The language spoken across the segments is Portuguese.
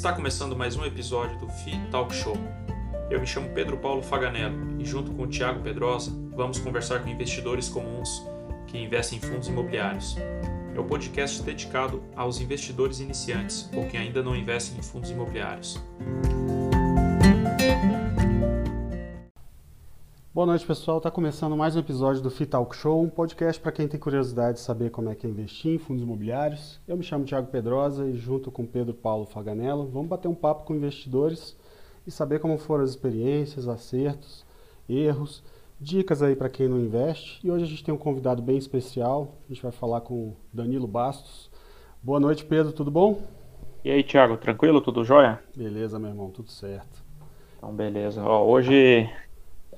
Está começando mais um episódio do FI Talk Show. Eu me chamo Pedro Paulo Faganello e, junto com o Thiago Pedrosa, vamos conversar com investidores comuns que investem em fundos imobiliários. É o um podcast dedicado aos investidores iniciantes ou que ainda não investem em fundos imobiliários. Boa noite, pessoal. Está começando mais um episódio do Fitalk Show, um podcast para quem tem curiosidade de saber como é que é investir em fundos imobiliários. Eu me chamo Thiago Pedrosa e, junto com Pedro Paulo Faganello, vamos bater um papo com investidores e saber como foram as experiências, acertos, erros, dicas aí para quem não investe. E hoje a gente tem um convidado bem especial. A gente vai falar com o Danilo Bastos. Boa noite, Pedro. Tudo bom? E aí, Thiago, tranquilo? Tudo jóia? Beleza, meu irmão, tudo certo. Então, beleza. Ó, hoje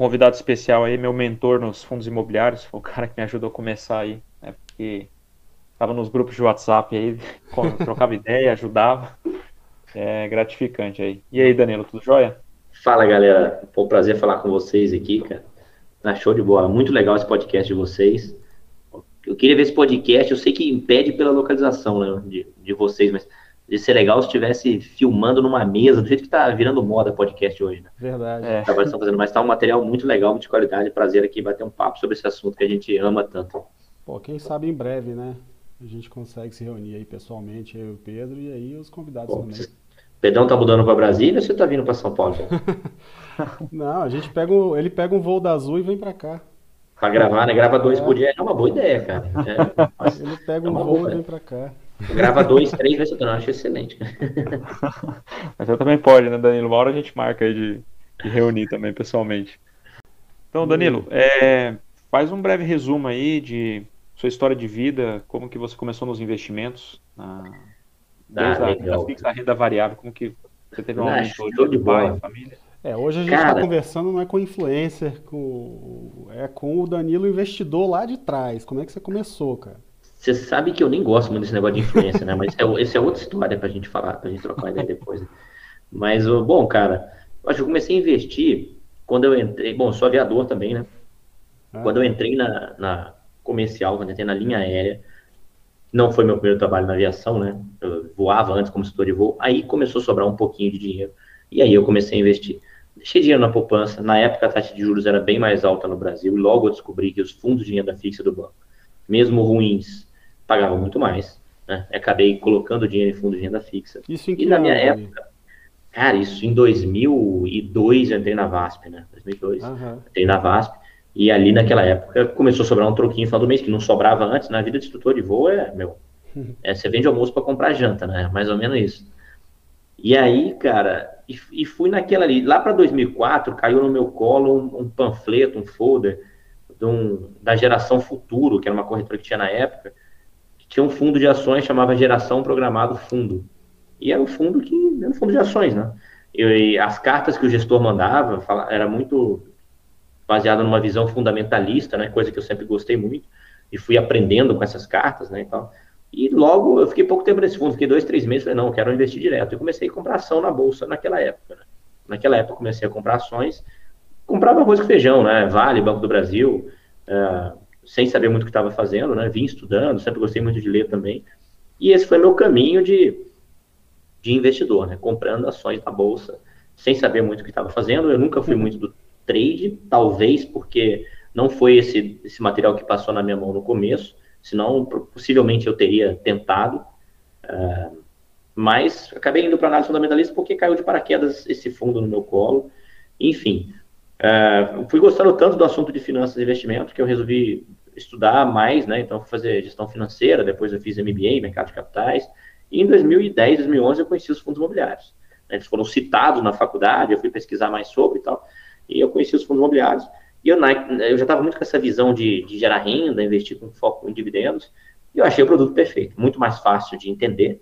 convidado especial aí, meu mentor nos fundos imobiliários, foi o cara que me ajudou a começar aí, né? Porque estava nos grupos de WhatsApp aí, trocava ideia, ajudava. É gratificante aí. E aí, Danilo, tudo jóia? Fala, galera. Foi um prazer falar com vocês aqui, cara. Tá show de bola. Muito legal esse podcast de vocês. Eu queria ver esse podcast, eu sei que impede pela localização né, de, de vocês, mas Ia ser legal se estivesse filmando numa mesa, do jeito que está virando moda podcast hoje, né? Verdade. É. Tá fazendo, mas tá um material muito legal, muito de qualidade. Prazer aqui bater um papo sobre esse assunto que a gente ama tanto. Pô, quem sabe em breve, né? A gente consegue se reunir aí pessoalmente, eu e o Pedro, e aí os convidados Pô, também. Você... Pedrão tá mudando para Brasília ou você tá vindo para São Paulo? Não, a gente pega um, ele pega um voo da Azul e vem para cá. Para gravar, né? Grava dois é. por dia é uma boa ideia, cara. É, ele pega é um voo boa, e vem para cá. Grava dois, três vezes eu acho excelente. Mas você também pode, né, Danilo? Uma hora a gente marca aí de, de reunir também pessoalmente. Então, Danilo, é, faz um breve resumo aí de sua história de vida, como que você começou nos investimentos, na, desde ah, a renda fixa, a renda variável, como que você teve um ah, aumento de pai, família. É, hoje a gente está conversando não é com influencer, com, é com o Danilo investidor lá de trás. Como é que você começou, cara? Você sabe que eu nem gosto muito desse negócio de influência, né? Mas é, esse é outra história pra gente falar, pra gente trocar ideia depois. Mas, bom, cara, eu acho que eu comecei a investir quando eu entrei. Bom, sou aviador também, né? Ah. Quando eu entrei na, na comercial, quando eu entrei na linha aérea, não foi meu primeiro trabalho na aviação, né? Eu voava antes como setor de voo, aí começou a sobrar um pouquinho de dinheiro. E aí eu comecei a investir. Deixei dinheiro na poupança. Na época a taxa de juros era bem mais alta no Brasil, e logo eu descobri que os fundos de renda fixa do banco, mesmo ruins, pagava muito mais. Né? Acabei colocando dinheiro em fundo de renda fixa. Isso em que e na minha época, cara, isso em 2002 eu entrei na VASP, né? 2002, uhum. entrei na VASP. E ali naquela época começou a sobrar um troquinho no final do mês, que não sobrava antes. Na vida de instrutor de voo é, meu, é, você vende almoço para comprar janta, né? Mais ou menos isso. E aí, cara, e, e fui naquela ali. Lá para 2004, caiu no meu colo um, um panfleto, um folder um, da geração Futuro, que era uma corretora que tinha na época, tinha um fundo de ações chamava Geração Programado Fundo. E era um fundo que era um fundo de ações, né? E, as cartas que o gestor mandava fala, era muito baseado numa visão fundamentalista, né? Coisa que eu sempre gostei muito e fui aprendendo com essas cartas, né? E, tal. e logo eu fiquei pouco tempo nesse fundo, fiquei dois, três meses, falei não, quero investir direto. E comecei a comprar ação na bolsa naquela época. Né? Naquela época comecei a comprar ações, comprava arroz com feijão, né? Vale, Banco do Brasil. Uh, sem saber muito o que estava fazendo, né? Vim estudando, sempre gostei muito de ler também. E esse foi meu caminho de, de investidor, né? Comprando ações na bolsa, sem saber muito o que estava fazendo. Eu nunca fui muito do trade, talvez porque não foi esse, esse material que passou na minha mão no começo, senão possivelmente eu teria tentado. Uh, mas acabei indo para análise fundamentalista porque caiu de paraquedas esse fundo no meu colo. Enfim, Uh, fui gostando tanto do assunto de finanças e investimento que eu resolvi estudar mais, né? Então, fazer gestão financeira, depois eu fiz MBA, mercado de capitais. E em 2010, 2011, eu conheci os fundos imobiliários. Eles foram citados na faculdade, eu fui pesquisar mais sobre e tal. E eu conheci os fundos imobiliários. E eu, eu já estava muito com essa visão de, de gerar renda, investir com foco em dividendos. E eu achei o produto perfeito, muito mais fácil de entender.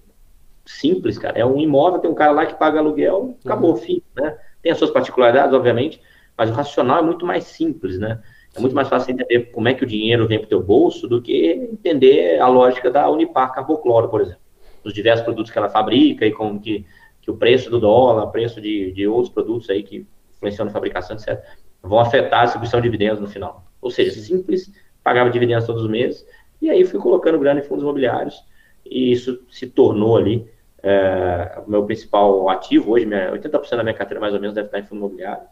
Simples, cara. É um imóvel, tem um cara lá que paga aluguel, acabou, uhum. fim, né? Tem as suas particularidades, obviamente, mas o racional é muito mais simples, né? É muito mais fácil entender como é que o dinheiro vem para o teu bolso do que entender a lógica da Unipar Carbocloro, por exemplo. Os diversos produtos que ela fabrica e como que, que o preço do dólar, o preço de, de outros produtos aí que influenciam na fabricação, etc., vão afetar a distribuição de dividendos no final. Ou seja, simples, pagava dividendos todos os meses, e aí fui colocando grana em fundos imobiliários, e isso se tornou ali É, o meu principal ativo hoje, minha, 80% da minha carteira mais ou menos deve estar em fundo imobiliário,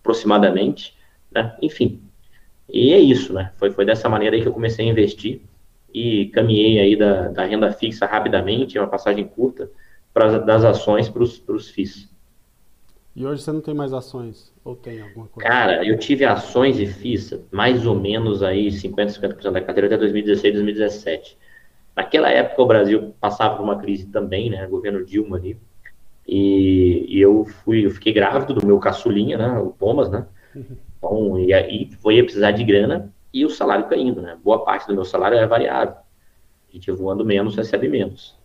aproximadamente, né? Enfim, e é isso, né? Foi, foi dessa maneira aí que eu comecei a investir e caminhei aí da, da renda fixa rapidamente, uma passagem curta, para das ações para os FIIs. E hoje você não tem mais ações? Ou tem alguma coisa? Cara, eu tive ações e FIIs mais ou menos aí 50%, 50% da carteira até 2016, 2017. Naquela época o Brasil passava por uma crise também, né? Governo Dilma ali. E, e eu fui, eu fiquei grávido do meu caçulinha, né? O Thomas, né? Então, e aí foi precisar de grana e o salário caindo, né? Boa parte do meu salário é variável. A gente voando menos, recebe menos.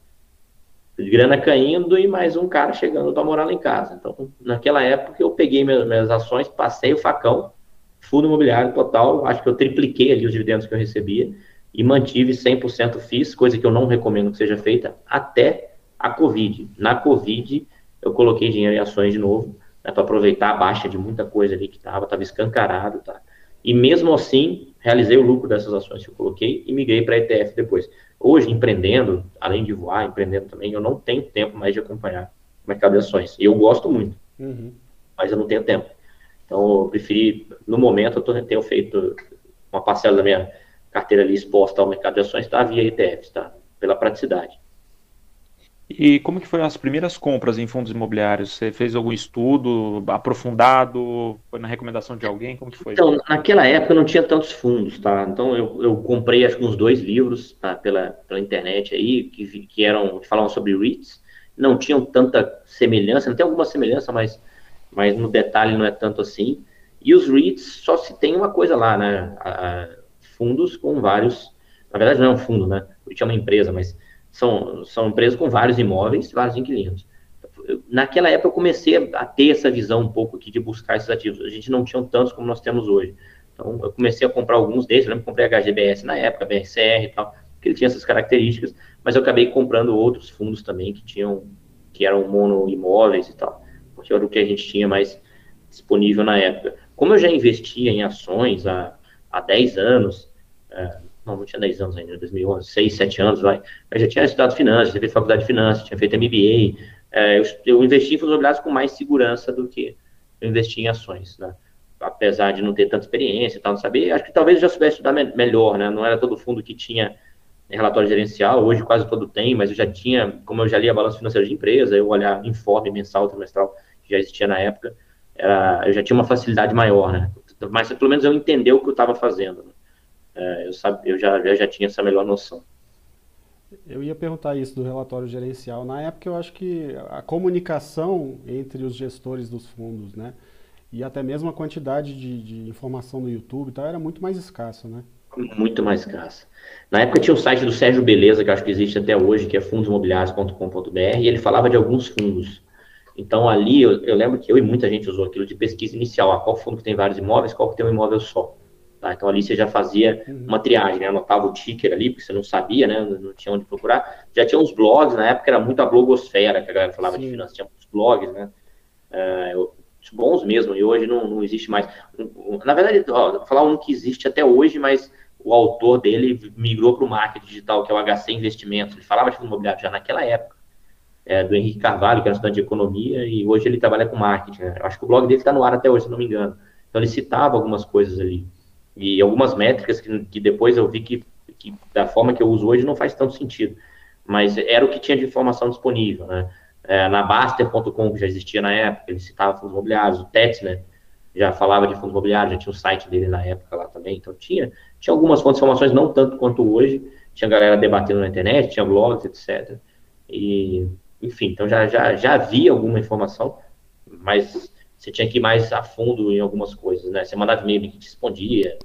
Grana caindo e mais um cara chegando para morar lá em casa. Então, naquela época, eu peguei minhas, minhas ações, passei o facão, fundo imobiliário total, acho que eu tripliquei ali os dividendos que eu recebia e mantive 100% FIIs, coisa que eu não recomendo que seja feita, até a Covid. Na Covid, eu coloquei dinheiro em ações de novo, né, para aproveitar a baixa de muita coisa ali que estava, estava escancarado, tá? E mesmo assim, realizei o lucro dessas ações que eu coloquei e migrei para ETF depois. Hoje, empreendendo, além de voar, empreendendo também, eu não tenho tempo mais de acompanhar o mercado de ações. E eu gosto muito, uhum. mas eu não tenho tempo. Então, eu preferi, no momento, eu tô, tenho feito uma parcela da minha carteira ali exposta ao mercado de ações está via ETFs, tá? Pela praticidade. E como que foram as primeiras compras em fundos imobiliários? Você fez algum estudo aprofundado? Foi na recomendação de alguém? Como que foi? Então, naquela época não tinha tantos fundos, tá? Então eu, eu comprei acho que uns dois livros tá? pela, pela internet aí, que, que eram, que falavam sobre REITs. Não tinham tanta semelhança, não tem alguma semelhança, mas, mas no detalhe não é tanto assim. E os REITs só se tem uma coisa lá, né? A, a, fundos com vários. Na verdade, não é um fundo, né? O REIT é uma empresa, mas são, são empresas com vários imóveis, vários inquilinos. Naquela época eu comecei a ter essa visão um pouco aqui de buscar esses ativos. A gente não tinha tantos como nós temos hoje. Então eu comecei a comprar alguns desses, eu lembro que comprei HGBS na época, BRCR e tal, que ele tinha essas características, mas eu acabei comprando outros fundos também que tinham, que eram mono imóveis e tal, porque era o que a gente tinha mais disponível na época. Como eu já investia em ações há, há 10 anos, é, não, não tinha 10 anos ainda, 2011, 6, 7 anos, vai. Eu já tinha estudado finanças, tinha feito faculdade de finanças, tinha feito MBA. É, eu, eu, investi em fundos imobiliários com mais segurança do que eu investi em ações, né? Apesar de não ter tanta experiência e tal, não saber, acho que talvez eu já soubesse estudar me melhor, né? Não era todo fundo que tinha relatório gerencial, hoje quase todo tem, mas eu já tinha, como eu já lia balanço financeiro de empresa, eu olhar informe mensal, trimestral, que já existia na época, era, eu já tinha uma facilidade maior, né? Mas pelo menos eu entender o que eu estava fazendo. Né? É, eu, sabe, eu, já, já tinha essa melhor noção. Eu ia perguntar isso do relatório gerencial. Na época, eu acho que a comunicação entre os gestores dos fundos, né? E até mesmo a quantidade de, de informação no YouTube tal, era muito mais escassa, né? Muito mais escassa. Na época tinha o site do Sérgio Beleza, que acho que existe até hoje, que é fundosimobiliários.com.br, e ele falava de alguns fundos. Então ali, eu, eu, lembro que eu e muita gente usou aquilo de pesquisa inicial. Ah, qual fundo que tem vários imóveis, qual que tem um imóvel só. Tá? Então ali você já fazia uhum. uma triagem, né? anotava o ticker ali, porque você não sabia, né? não tinha onde procurar. Já tinha uns blogs, na época era muito a blogosfera, que a galera falava Sim. de finanças, tinha uns blogs, né? Uh, bons mesmo, e hoje não, não existe mais. Na verdade, ó, vou falar um que existe até hoje, mas o autor dele migrou para o marketing digital, que é o HC Investimentos. Ele falava de fundo imobiliário já naquela época, é, do Henrique Carvalho, que era estudante de economia, e hoje ele trabalha com marketing. Né? Acho que o blog dele está no ar até hoje, se não me engano. Então ele citava algumas coisas ali e algumas métricas que, que depois eu vi que, que, da forma que eu uso hoje não faz tanto sentido, mas era o que tinha de informação disponível, né? É, na Baster.com, que já existia na época, ele citava fundos imobiliários, o Tetzner já falava de fundos imobiliários, já tinha o site dele na época lá também, então tinha, tinha algumas fontes de informações, não tanto quanto hoje, tinha galera debatendo na internet, tinha blogs, etc. E, enfim, então já, já, já havia alguma informação, mas você tinha que ir mais a fundo em algumas coisas, né? Você mandava e-mail que te respondia.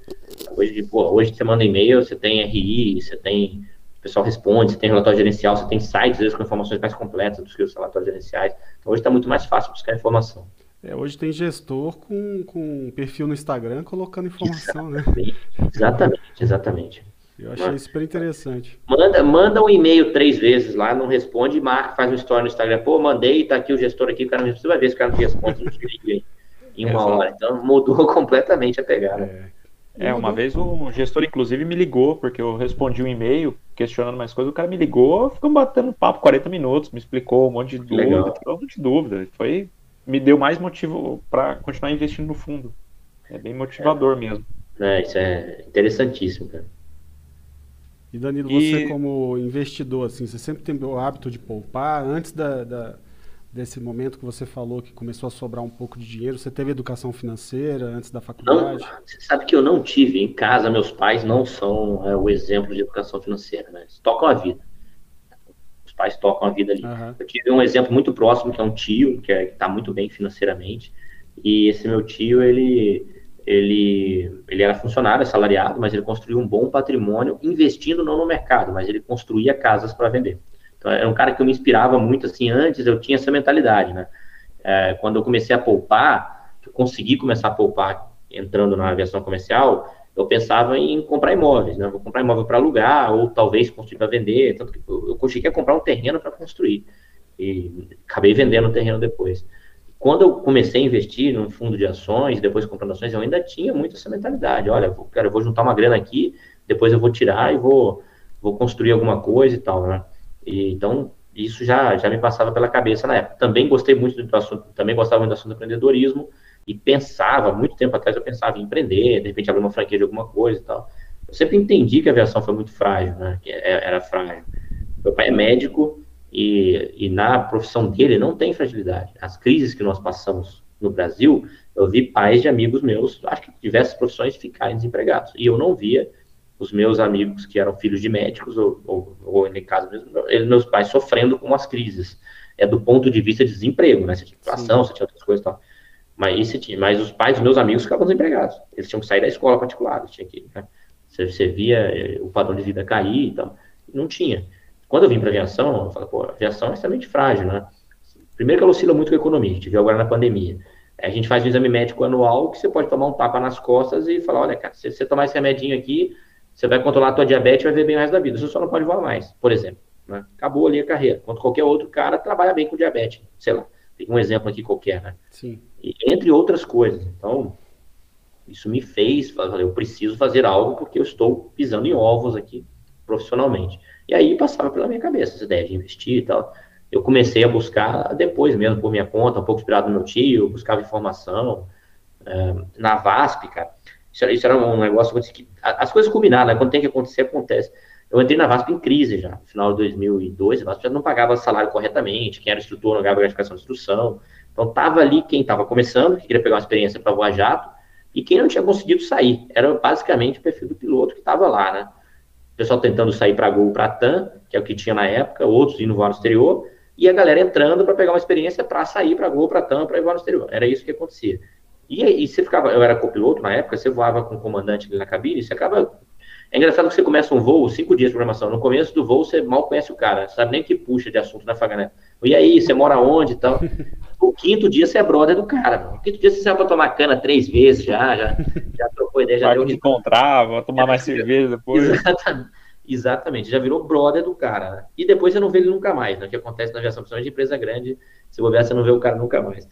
Hoje, pô, hoje você manda e-mail, você tem RI, você tem. O pessoal responde, você tem relatório gerencial, você tem sites, às vezes, com informações mais completas do que os relatórios gerenciais. Então, hoje está muito mais fácil buscar informação. É, hoje tem gestor com, com perfil no Instagram colocando informação, exatamente, né? Exatamente, exatamente. Eu achei Mas, super interessante. Manda, manda um e-mail três vezes lá, não responde, marca, faz uma história no Instagram. Pô, mandei, tá aqui o gestor aqui, o cara não Você vai ver se o cara não responde no em uma é, hora. Então mudou completamente a pegada. É. É, uma vez um gestor, inclusive, me ligou, porque eu respondi um e-mail questionando mais coisas, o cara me ligou, ficou batendo papo 40 minutos, me explicou um monte de dúvida, um monte de dúvida. Foi, me deu mais motivo para continuar investindo no fundo. É bem motivador é. mesmo. É, isso é interessantíssimo, cara. E Danilo, e... você como investidor, assim, você sempre tem o hábito de poupar antes da, da desse momento que você falou que começou a sobrar um pouco de dinheiro? Você teve educação financeira antes da faculdade? Não, você sabe que eu não tive. Em casa, meus pais não são é, o exemplo de educação financeira, né? Eles tocam a vida. Os pais tocam a vida ali. Uhum. Eu tive um exemplo muito próximo, que é um tio, que é, está muito bem financeiramente. E esse meu tio, ele, ele, ele era funcionário, assalariado, mas ele construiu um bom patrimônio investindo não no mercado, mas ele construía casas para vender. Então, era um cara que eu me inspirava muito, assim, antes eu tinha essa mentalidade, né? É, quando eu comecei a poupar, eu consegui começar a poupar entrando na aviação comercial, eu pensava em comprar imóveis, né? Vou comprar imóvel para alugar, ou talvez construir para vender, tanto que eu, consegui comprar um terreno para construir. E acabei vendendo o terreno depois. Quando eu comecei a investir num fundo de ações, depois comprando ações, eu ainda tinha muito essa mentalidade. Olha, cara, eu vou juntar uma grana aqui, depois eu vou tirar e vou, vou construir alguma coisa e tal, né? E, então, isso já, já me passava pela cabeça na época. Também gostei muito do assunto, também gostava muito do assunto do empreendedorismo e pensava, muito tempo atrás eu pensava em empreender, de repente abrir uma franquia de alguma coisa e tal. Eu sempre entendi que a aviação foi muito frágil, né? Que é, era frágil. Meu pai é médico e, e na profissão dele não tem fragilidade. As crises que nós passamos no Brasil, eu vi pais de amigos meus, acho que diversas profissões, ficarem desempregados. E eu não via os meus amigos que eram filhos de médicos, ou, ou, ou em caso mesmo, eles, meus pais sofrendo com as crises. É do ponto de vista de desemprego, né? Você tinha inflação, você tinha outras coisas e tal. Mas, tinha, mas os pais dos meus amigos ficavam desempregados. Eles tinham que sair da escola particular, tinha que, né? você, você, via eh, o padrão de vida cair e tal. Não tinha. Quando eu vim para a aviação, eu falei, pô, a aviação é extremamente frágil, né? Primeiro que ela oscila muito com a economia, a gente viu agora na pandemia. A gente faz um exame médico anual que você pode tomar um tapa nas costas e falar, olha, cara, se você tomar esse remedinho aqui, você vai controlar a tua diabetes e vai ver bem o resto da vida. Você só não pode voar mais, por exemplo. Né? Acabou ali a carreira. Enquanto qualquer outro cara trabalha bem com diabetes. Sei lá, tem um exemplo aqui qualquer, né? Sim. E, entre outras coisas. Então, isso me fez, eu preciso fazer algo porque eu estou pisando em ovos aqui profissionalmente. E aí passava pela minha cabeça essa ideia de investir e tal. Eu comecei a buscar depois mesmo, por minha conta, um pouco inspirado no meu tio, buscava informação. É, na VASP, cara, isso, isso era um negócio que as coisas combinaram, né? Quando tem que acontecer, acontece. Eu entrei na VASP em crise já, no final de 2002, a VASP já não pagava salário corretamente, quem era instrutor não ganhava gratificação de instrução. Então, tava ali quem estava começando, que queria pegar uma experiência para voar jato, e quem não tinha conseguido sair. Era basicamente o perfil do piloto que estava lá, né? Pessoal tentando sair para Gol, para TAM, que é o que tinha na época, outros indo voar no exterior, e a galera entrando para pegar uma experiência para sair para Gol, para TAM, para ir voar no exterior. Era isso que acontecia. E, e você ficava, eu era copiloto na época, você voava com o comandante ali na cabine, você acaba. É engraçado que você começa um voo, cinco dias de programação. No começo do voo, você mal conhece o cara, sabe nem que puxa de assunto na Fagané. E aí, você mora onde e tal. O quinto dia você é brother do cara. Mano. O quinto dia você saiu pra tomar cana três vezes já, já, já trocou ideia, já Vai deu. encontrar, vou tomar mais cerveja depois. Exatamente. Exatamente, já virou brother do cara. Né? E depois você não vê ele nunca mais, né? O que acontece na aviação, principalmente de empresa grande, se bobear, você não vê o cara nunca mais.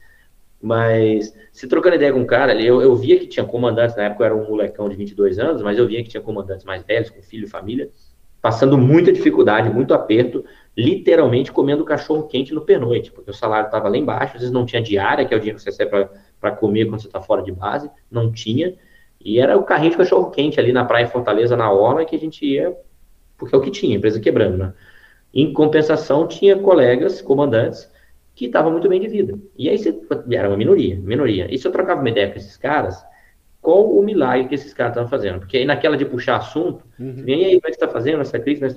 Mas, se trocando ideia com um cara ali, eu, eu via que tinha comandantes, na época eu era um molecão de 22 anos, mas eu via que tinha comandantes mais velhos, com filho e família, passando muita dificuldade, muito aperto, literalmente comendo cachorro quente no pernoite, porque o salário estava lá embaixo, às vezes não tinha diária, que é o dinheiro que você recebe para comer quando você está fora de base, não tinha, e era o carrinho de cachorro quente ali na praia Fortaleza, na orla, que a gente ia, porque é o que tinha, empresa quebrando, né? Em compensação, tinha colegas, comandantes, que estava muito bem de vida. E aí você, era uma minoria, minoria. E se eu trocava uma ideia com esses caras, qual o milagre que esses caras estavam fazendo? Porque aí naquela de puxar assunto, uhum. e aí, como é que você está fazendo essa crise? Tá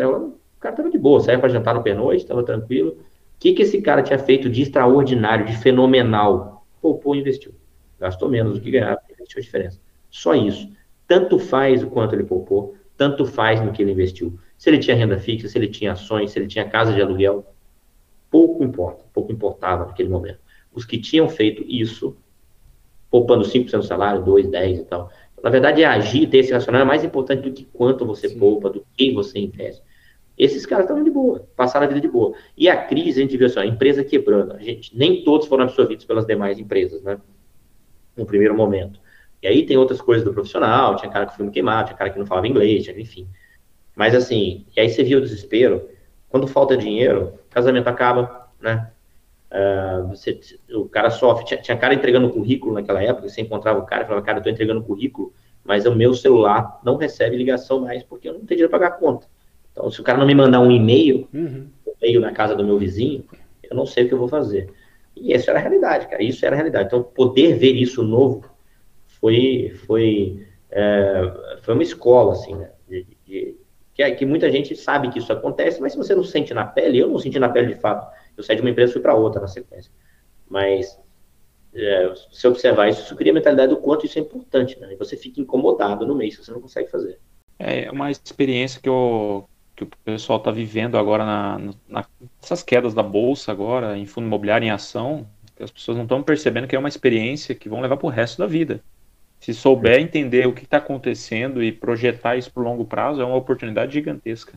o cara estava de boa, saía para jantar no pernoite, estava tranquilo. O que, que esse cara tinha feito de extraordinário, de fenomenal? Poupou e investiu. Gastou menos do que ganhava, investiu a diferença. Só isso. Tanto faz o quanto ele poupou, tanto faz no que ele investiu. Se ele tinha renda fixa, se ele tinha ações, se ele tinha casa de aluguel, pouco importa, pouco importava naquele momento. Os que tinham feito isso, poupando 5% do salário, 2, 10 e tal. Na verdade, é agir, ter esse racional é mais importante do que quanto você Sim. poupa, do que você investe. Esses caras estavam de boa, passaram a vida de boa. E a crise, a gente viu assim, a empresa quebrando. A gente, nem todos foram absorvidos pelas demais empresas, né? No primeiro momento. E aí tem outras coisas do profissional, tinha cara que filme queimado, tinha cara que não falava inglês, tinha, enfim. Mas assim, e aí você viu o desespero, quando falta dinheiro, casamento acaba, né? Uh, você, o cara sofre, tinha, tinha, cara entregando currículo naquela época, você encontrava o cara e falava, cara, eu tô entregando currículo, mas o meu celular não recebe ligação mais porque eu não tenho dinheiro para pagar a conta. Então, se o cara não me mandar um e-mail, uhum. um e-mail na casa do meu vizinho, eu não sei o que eu vou fazer. E isso era a realidade, cara, isso era a realidade. Então, poder ver isso novo foi, foi, é, foi uma escola, assim, né? De, de, que, é, que muita gente sabe que isso acontece, mas se você não sente na pele, eu não senti na pele de fato. Eu saí de uma empresa e fui para outra na sequência. Mas é, se observar isso, isso cria a mentalidade do quanto isso é importante, né? E você fica incomodado no mês, você não consegue fazer. É uma experiência que, eu, que o pessoal está vivendo agora na, na, nessas quedas da bolsa agora, em fundo imobiliário em ação, que as pessoas não estão percebendo que é uma experiência que vão levar para o resto da vida. Se souber entender o que está acontecendo e projetar isso para o longo prazo, é uma oportunidade gigantesca.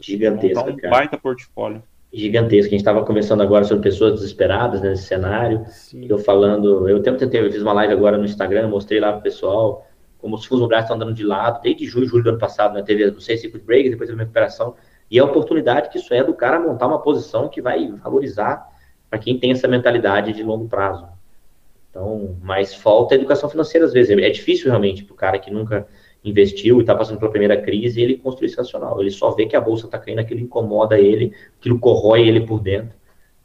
Gigantesca, um cara. baita portfólio. Gigantesca. A gente estava conversando agora sobre pessoas desesperadas né, nesse cenário. Sim. Eu falando, eu tempo tentei, eu fiz uma live agora no Instagram, mostrei lá para o pessoal como os fundos imobiliários estão andando de lado, desde junho, julho do ano passado, né, teve os seis circuit breaks, depois teve uma recuperação, e a oportunidade que isso é do cara montar uma posição que vai valorizar para quem tem essa mentalidade de longo prazo. Então, mas falta educação financeira às vezes. É difícil realmente para o cara que nunca investiu e está passando pela primeira crise ele construir esse racional. Ele só vê que a bolsa está caindo, aquilo incomoda ele, aquilo corrói ele por dentro.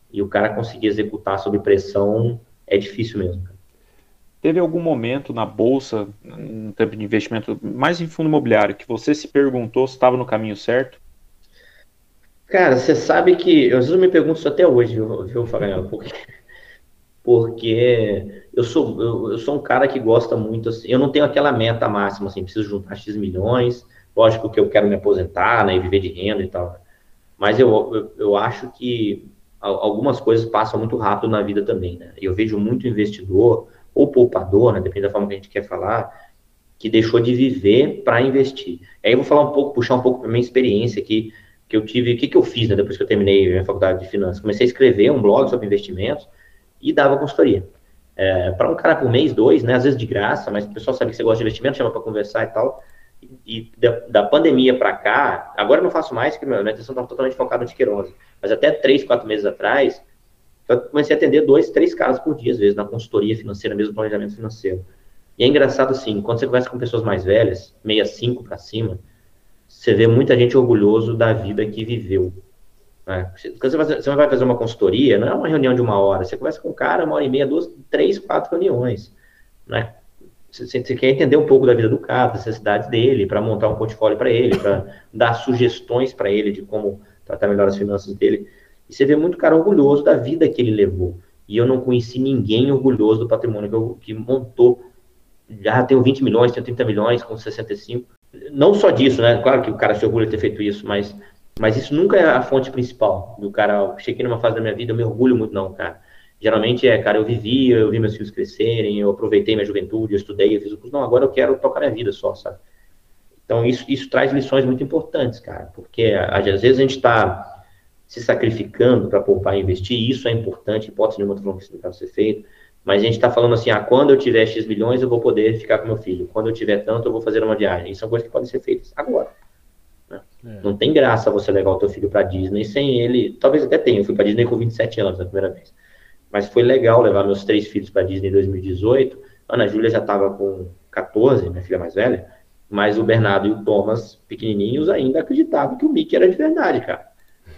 E o cara conseguir executar sob pressão é difícil mesmo. Teve algum momento na bolsa, no tempo de investimento, mais em fundo imobiliário, que você se perguntou se estava no caminho certo? Cara, você sabe que. Eu às vezes me pergunto isso até hoje, viu, viu Fabiano? Porque porque eu sou, eu, eu, sou um cara que gosta muito, assim, eu não tenho aquela meta máxima, assim, preciso juntar X milhões, lógico que eu quero me aposentar, né, e viver de renda e tal, mas eu, eu, eu acho que algumas coisas passam muito rápido na vida também, né, eu vejo muito investidor, ou poupador, né, depende da forma que a gente quer falar, que deixou de viver para investir. Aí eu vou falar um pouco, puxar um pouco para minha experiência aqui, que eu tive, o que, que eu fiz, né, depois que eu terminei a faculdade de finanças, comecei a escrever um blog sobre investimentos, e dava consultoria. É, para um cara por mês, dois, né, às vezes de graça, mas o pessoal sabe que você gosta de investimento, chama para conversar e tal. E, da, da, pandemia para cá, agora eu não faço mais, porque minha atenção está totalmente focada no tiqueirose. Mas até três, quatro meses atrás, eu comecei a atender dois, três casos por dia, às vezes, na consultoria financeira, mesmo planejamento financeiro. E é engraçado assim, quando você conversa com pessoas mais velhas, 65 para cima, você vê muita gente orgulhoso da vida que viveu. Né? Quando você vai fazer uma consultoria, não é uma reunião de uma hora, você conversa com o cara uma hora e meia, duas, três, quatro reuniões. Né? Você, você quer entender um pouco da vida do cara, das necessidades dele, para montar um portfólio para ele, para dar sugestões para ele de como tratar melhor as finanças dele. E você vê muito cara orgulhoso da vida que ele levou. E eu não conheci ninguém orgulhoso do patrimônio que, eu, que montou. Já tenho 20 milhões, tenho 30 milhões, com 65. Não só disso, né? Claro que o cara se orgulha de ter feito isso, mas mas isso nunca é a fonte principal do cara. cheguei numa fase da minha vida, eu me orgulho muito, não, cara. Geralmente é, cara, eu vivi, eu vi meus filhos crescerem, eu aproveitei minha juventude, eu estudei, eu fiz o curso. Não, agora eu quero tocar minha vida só, sabe? Então isso, isso traz lições muito importantes, cara, porque às vezes a gente está se sacrificando para poupar e investir, isso é importante, hipótese nenhuma, estou falando que isso não ser feito, mas a gente está falando assim, ah, quando eu tiver X milhões, eu vou poder ficar com meu filho, quando eu tiver tanto, eu vou fazer uma viagem. Isso são coisas que podem ser feitas agora. É. Não tem graça você levar o teu filho para Disney sem ele. Talvez até tenha. Eu fui para Disney com 27 anos a primeira vez. Mas foi legal levar meus três filhos para Disney em 2018. Ana Júlia já estava com 14, minha filha mais velha. Mas o Bernardo e o Thomas, pequenininhos, ainda acreditavam que o Mickey era de verdade, cara.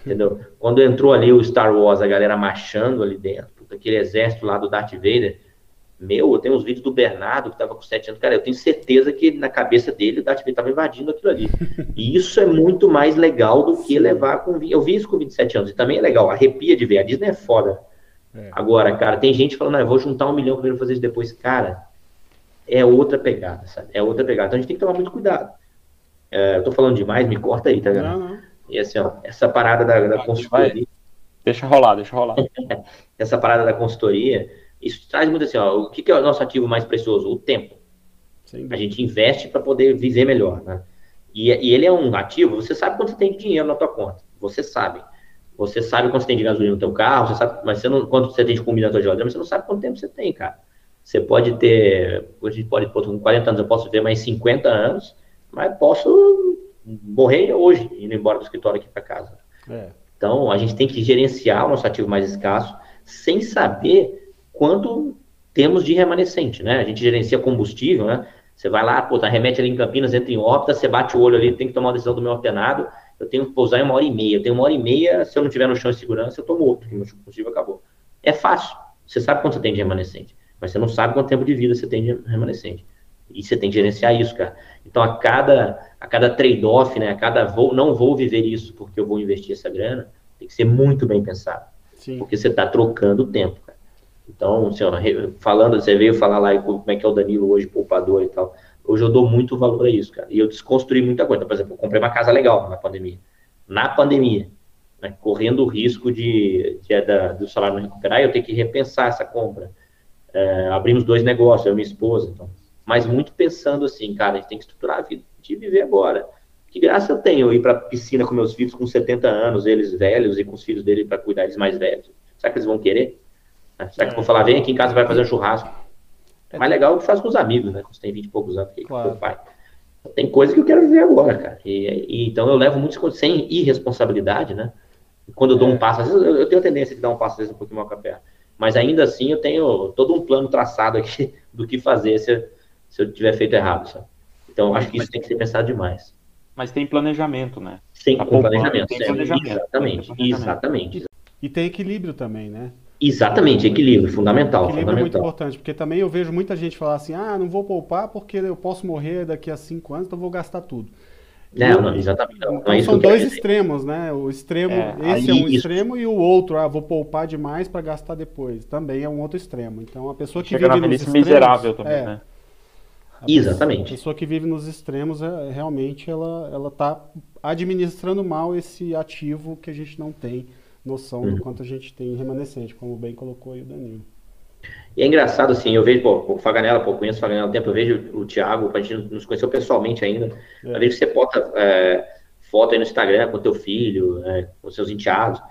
Entendeu? Quando entrou ali o Star Wars, a galera marchando ali dentro, aquele exército lá do Darth Vader meu, eu tenho uns vídeos do Bernardo, que estava com 7 anos. Cara, eu tenho certeza que na cabeça dele o Darth Vader estava invadindo aquilo ali. E isso é muito mais legal do que levar com. Eu vi isso com 27 anos, e também é legal, arrepia de ver. A Disney é foda. É. Agora, cara, tem gente falando, ah, eu vou juntar um milhão primeiro fazer isso depois. Cara, é outra pegada, sabe? É outra pegada. Então a gente tem que tomar muito cuidado. É, eu tô falando demais, me corta aí, tá vendo? Não, não. E assim, ó, essa parada da, da consultoria. Deixa rolar, deixa rolar. essa parada da consultoria isso traz muito assim, ó, o que, que é o nosso ativo mais precioso? O tempo. A gente investe para poder viver melhor, né? E, e, ele é um ativo, você sabe quanto você tem de dinheiro na tua conta. Você sabe. Você sabe quanto você tem de gasolina no teu carro, você sabe, mas você não, quanto você tem de comida na tua geladeira, mas você não sabe quanto tempo você tem, cara. Você pode ter, hoje pode, com 40 anos eu posso ter mais 50 anos, mas posso morrer hoje, indo embora do escritório aqui para casa. É. Então, a gente tem que gerenciar o nosso ativo mais escasso sem saber quanto temos de remanescente, né? A gente gerencia combustível, né? Você vai lá, pô, tá, remete ali em Campinas, entra em órbita, você bate o olho ali, tem que tomar uma decisão do meu ordenado, eu tenho que pousar em uma hora e meia. Eu tenho uma hora e meia, se eu não tiver no chão de segurança, eu tô morto, porque meu combustível acabou. É fácil. Você sabe quanto você tem de remanescente, mas você não sabe quanto tempo de vida você tem de remanescente. E você tem que gerenciar isso, cara. Então, a cada, a cada trade-off, né, a cada vou, não vou viver isso porque eu vou investir essa grana, tem que ser muito bem pensado. Sim. Porque você está trocando tempo, cara. Então, assim, ó, falando, você veio falar lá como é que é o Danilo hoje, poupador e tal. Hoje eu dou muito valor a isso, cara. E eu desconstruí muita coisa. Por exemplo, eu comprei uma casa legal na pandemia. Na pandemia, né, correndo o risco de, de, de, do salário não recuperar, eu ter que repensar essa compra. É, abrimos dois negócios, eu e minha esposa. Então, mas muito pensando assim, cara, a gente tem que estruturar a vida de viver agora. Que graça eu tenho eu ir para piscina com meus filhos com 70 anos, eles velhos, e com os filhos dele para cuidar eles mais velhos? Será que eles vão querer? Será que eu vou falar, vem aqui em casa vai fazer um churrasco? É mais legal que faz com os amigos, né? Você tem 20 e poucos anos que claro. pai. Tem coisa que eu quero viver agora, cara. E, e, então eu levo coisas sem irresponsabilidade, né? Quando eu dou é. um passo, às vezes eu, eu, tenho a tendência de dar um passo, às vezes um pouquinho mal com a perna. Mas ainda assim eu tenho todo um plano traçado aqui do que fazer se, se eu tiver feito errado, sabe? Então acho que isso tem que ser pensado demais. Mas tem planejamento, né? Tem, tá planejamento, tem planejamento. Exatamente, planejamento. exatamente. E tem equilíbrio também, né? Exatamente, equilíbrio, fundamental. Equilíbrio fundamental. é muito importante, porque também eu vejo muita gente falar assim, ah, não vou poupar porque eu posso morrer daqui a cinco anos, então vou gastar tudo. Não, não exatamente. Não, então, é são dois extremos, né? O extremo, é, esse é um isso. extremo e o outro, ah, vou poupar demais para gastar depois, também é um outro extremo. Então a pessoa que Chega vive nos extremos, miserável também, é, né? Exatamente. A pessoa que vive nos extremos, é, realmente ela ela está administrando mal esse ativo que a gente não tem noção uhum. do quanto a gente tem remanescente, como bem colocou aí o Danilo. E é engraçado, assim, eu vejo, pô, o Faganella, pô, conheço o Faganella há tempo, eu vejo o Thiago, a gente nos conheceu pessoalmente ainda, é. que você bota é, foto aí no Instagram com teu filho, é, com seus enteados,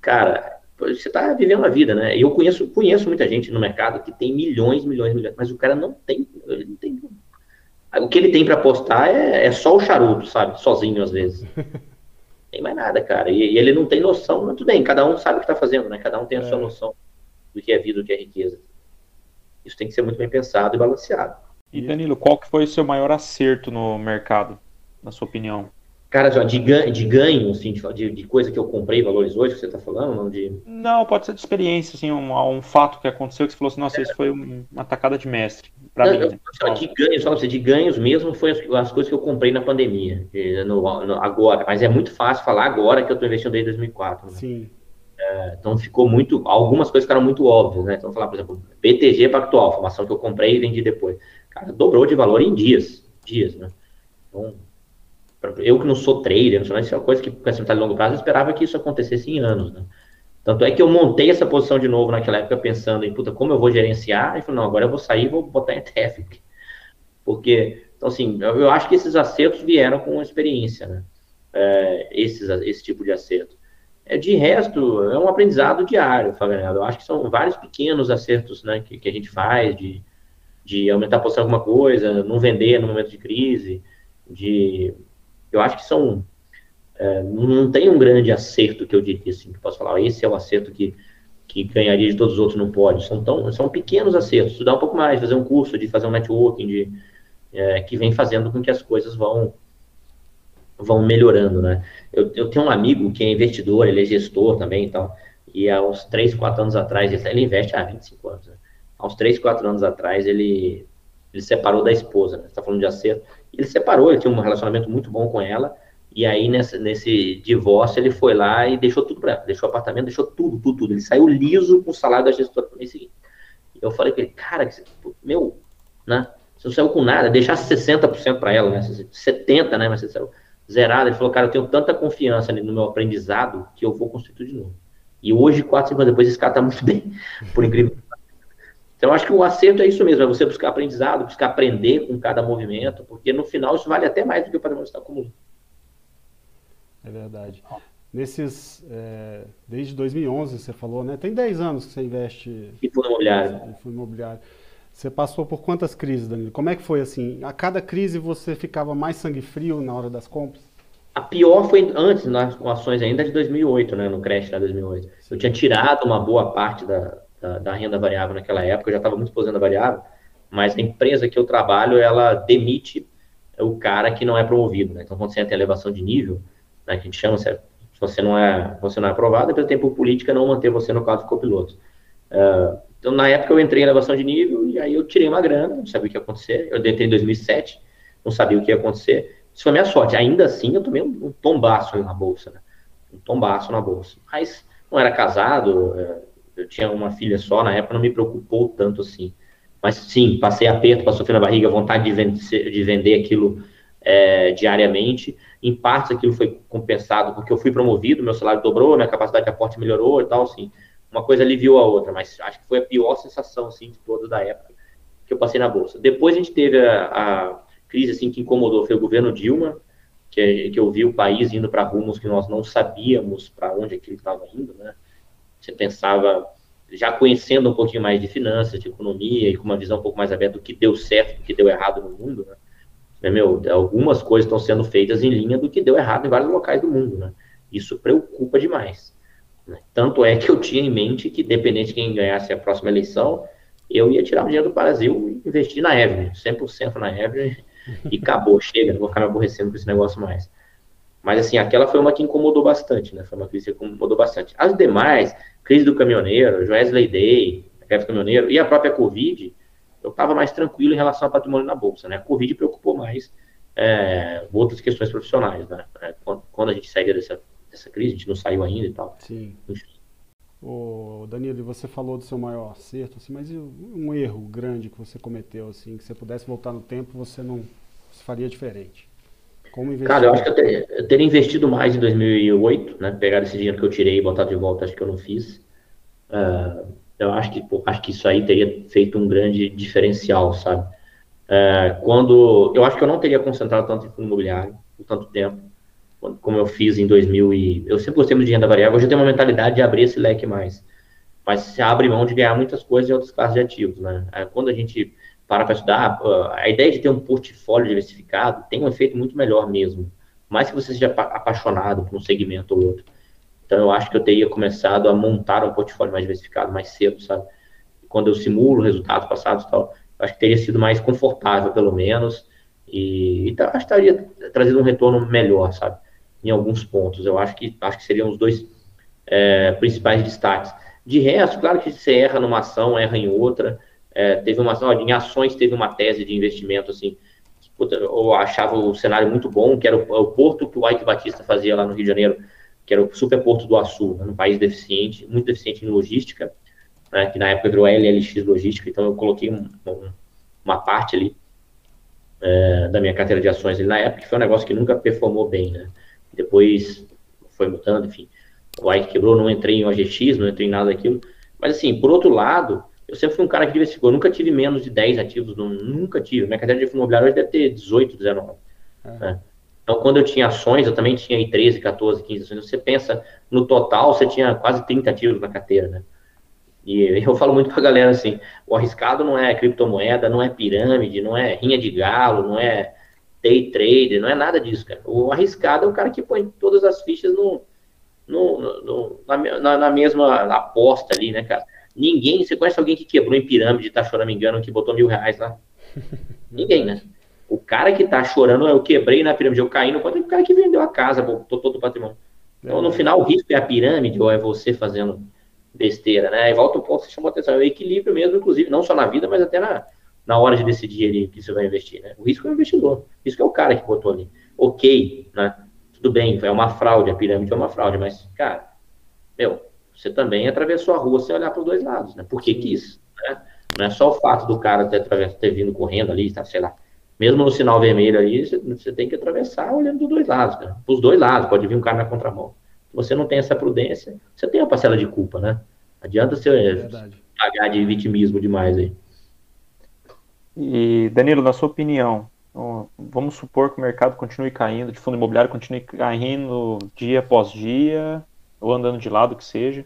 cara, você tá vivendo a vida, né? E eu conheço, conheço muita gente no mercado que tem milhões, milhões, milhões, mas o cara não tem, ele não tem o que ele tem para postar é, é, só o charuto, sabe? Sozinho, às vezes. tem mais nada, cara. E, e, ele não tem noção, mas tudo bem, cada um sabe o que está fazendo, né? Cada um tem a é. sua noção do que é vida, do que é riqueza. Isso tem que ser muito bem pensado e balanceado. E Danilo, qual que foi o seu maior acerto no mercado, na sua opinião? Cara, de, ganho, de ganho assim, de, de, coisa que eu comprei, valores hoje, que você está falando? Não, de... não, pode ser de experiência, assim, um, um fato que aconteceu que você falou assim, nossa, é. isso foi uma tacada de mestre. Não, mim, eu, né? de ganhos, só de ganhos mesmo foi as, as, coisas que eu comprei na pandemia, no, no, agora, mas é muito fácil falar agora que eu estou investindo desde 2004. Né? Sim. É, então ficou muito, algumas coisas ficaram muito óbvias, né? Então falar, por exemplo, BTG Pactual, formação que eu comprei e vendi depois. Cara, dobrou de valor em dias, dias, né? Então, eu que não sou trader, não sou, isso é uma coisa que, com de longo prazo, eu esperava que isso acontecesse em anos, né? Tanto é que eu montei essa posição de novo naquela época pensando em, puta, como eu vou gerenciar? E falei, não, agora eu vou sair e vou botar em ETF. Porque, então assim, eu, eu, acho que esses acertos vieram com experiência, né? É, esses, esse tipo de acerto. É, de resto, é um aprendizado diário, Fabiano. Eu acho que são vários pequenos acertos né, que, que a gente faz, de, de aumentar a posição em alguma coisa, não vender no momento de crise, de eu acho que são. É, não tem um grande acerto que eu diria assim, que posso falar, esse é o acerto que, que ganharia de todos os outros, não pode. São, tão, são pequenos acertos, estudar um pouco mais, fazer um curso, de fazer um networking, de, é, que vem fazendo com que as coisas vão vão melhorando, né? Eu, eu tenho um amigo que é investidor, ele é gestor também e tal, e há uns 3, 4 anos atrás, ele, ele investe há 25 anos, né? Há uns 3, 4 anos atrás, ele, ele separou da esposa, né? Você tá falando de acerto. Ele separou, ele tinha um relacionamento muito bom com ela. E aí, nesse divórcio, ele foi lá e deixou tudo para ela. Deixou o apartamento, deixou tudo, tudo, tudo. Ele saiu liso com o salário da gestora no mês seguinte. Eu falei com ele, cara, meu, né? Você não saiu com nada, deixasse 60% para ela, né? 70%, né? Mas você saiu zerado. Ele falou, cara, eu tenho tanta confiança no meu aprendizado que eu vou construir tudo de novo. E hoje, quatro, anos depois, esse cara tá muito bem, por incrível que então, acho que o acerto é isso mesmo, é você buscar aprendizado, buscar aprender com cada movimento, porque no final isso vale até mais do que o patrimônio está acumulando. É verdade. Nesses, é, desde 2011 você falou, né? Tem 10 anos que você investe em fundo imobiliário. Em fundo imobiliário. Você passou por quantas crises, Danilo? Como é que foi assim? A cada crise você ficava mais sangue frio na hora das compras? A pior foi antes, nas ações ainda de 2008, né, no crash de 2008. Eu tinha tirado uma boa parte da, da, da renda variável naquela época, eu já estava muito exposto variável, mas a empresa que eu trabalho, ela demite o cara que não é promovido, né? Então, quando você entra em elevação de nível, né, que a gente chama, se você não é, você não é aprovado, a empresa tem por política não manter você no quadro de copiloto. Uh, então, na época, eu entrei em elevação de nível e aí eu tirei uma grana, não sabia o que ia acontecer. Eu entrei em 2007, não sabia o que ia acontecer. Isso foi minha sorte. Ainda assim, eu tomei um, um tombaço na bolsa, né? Um tombaço na bolsa. Mas não era casado, é, eu tinha uma filha só, na época não me preocupou tanto assim. Mas sim, passei aperto, passou frio na barriga, vontade de vender, de vender aquilo é, diariamente. Em partes aquilo foi compensado porque eu fui promovido, meu salário dobrou, minha capacidade de aporte melhorou e tal, assim. Uma coisa aliviou a outra, mas acho que foi a pior sensação, assim, de toda da época que eu passei na bolsa. Depois a gente teve a, a crise assim que incomodou foi o governo Dilma, que, que eu vi o país indo para rumos que nós não sabíamos para onde aquilo estava indo, né? Você pensava, já conhecendo um pouquinho mais de finanças, de economia e com uma visão um pouco mais aberta do que deu certo, do que deu errado no mundo, né? Meu, algumas coisas estão sendo feitas em linha do que deu errado em vários locais do mundo, né? Isso preocupa demais. Né? Tanto é que eu tinha em mente que, dependente de quem ganhasse a próxima eleição, eu ia tirar o dinheiro do Brasil e investir na Evelyn, 100% na Evelyn, e acabou, chega, não vou ficar me aborrecendo com esse negócio mais. Mas assim, aquela foi uma que incomodou bastante, né? Foi uma crise que incomodou bastante. As demais, crise do caminhoneiro, Joesley Day, greve do caminhoneiro e a própria Covid, eu estava mais tranquilo em relação ao patrimônio na bolsa, né? A Covid preocupou mais é, outras questões profissionais, né? É, quando, quando, a gente saiu dessa, dessa crise, a gente não saiu ainda e tal. Sim. Ô, Danilo, você falou do seu maior acerto, assim, mas um erro grande que você cometeu, assim, que você pudesse voltar no tempo, você não você faria diferente? Como investir? Cara, eu acho que eu teria, eu teria, investido mais em 2008, né? Pegar esse dinheiro que eu tirei e botar de volta, acho que eu não fiz. Uh, eu acho que, pô, acho que isso aí teria feito um grande diferencial, sabe? Uh, quando eu acho que eu não teria concentrado tanto em fundo imobiliário por tanto tempo como eu fiz em 2000 e eu sempre gostei muito de renda variável, hoje eu tenho uma mentalidade de abrir esse leque mais, mas se abre mão de ganhar muitas coisas em outras classes de ativos, né? Quando a gente para para estudar, a ideia de ter um portfólio diversificado tem um efeito muito melhor mesmo, mais que você seja apaixonado por um segmento ou outro. Então eu acho que eu teria começado a montar um portfólio mais diversificado mais cedo, sabe? Quando eu simulo resultados passados e tal, acho que teria sido mais confortável, pelo menos, e, e acho que estaria trazendo um retorno melhor, sabe? em alguns pontos. Eu acho que, acho que seriam os dois é, principais destaques. De resto, claro que você erra numa ação, erra em outra. É, teve uma em ações teve uma tese de investimento assim, puta, eu achava o cenário muito bom, que era o, o, porto que o Ike Batista fazia lá no Rio de Janeiro, que era o superporto do Açu, né, um país deficiente, muito deficiente em logística, né, que na época virou LLX Logística, então eu coloquei um, um, uma parte ali é, da minha carteira de ações ali na época, que foi um negócio que nunca performou bem, né? depois foi mudando, enfim. O Ike quebrou, não entrei em OGX, não entrei em nada daquilo. Mas assim, por outro lado, eu sempre fui um cara que diversificou, nunca tive menos de 10 ativos, não, nunca tive. Minha carteira de fundo imobiliário hoje deve ter 18, 19. É. Né? Então, quando eu tinha ações, eu também tinha aí 13, 14, 15 ações. Você pensa, no total, você tinha quase 30 ativos na carteira, né? E eu falo muito pra galera assim, o arriscado não é criptomoeda, não é pirâmide, não é rinha de galo, não é day trader, não é nada disso, cara. O arriscado é o cara que põe todas as fichas no, no, no na, na, mesma aposta ali, né, cara? Ninguém, você conhece alguém que quebrou em pirâmide, tá chorando, me engano, que botou mil reais lá? Ninguém, né? O cara que tá chorando, eu quebrei na pirâmide, eu caí no quanto é o cara que vendeu a casa, botou todo o patrimônio. Então, no final, o risco é a pirâmide ou é você fazendo besteira, né? E volta o ponto que você chamou atenção, é o equilíbrio mesmo, inclusive, não só na vida, mas até na, na hora de decidir ali que você vai investir, né? O risco é o investidor, o risco é o cara que botou ali. Ok, né? Tudo bem, é uma fraude, a pirâmide é uma fraude, mas, cara, meu, você também atravessou a rua sem olhar para os dois lados, né? Por que quis, né? Não é só o fato do cara ter, ter vindo correndo ali, tá, sei lá. Mesmo no sinal vermelho ali, você, você tem que atravessar olhando dos dois lados, cara. Para os dois lados, pode vir um cara na contramão. Se você não tem essa prudência, você tem uma parcela de culpa, né? Adianta você é pagar de vitimismo demais aí. E, Danilo, na sua opinião, vamos supor que o mercado continue caindo, de fundo imobiliário continue caindo dia após dia, ou andando de lado, que seja.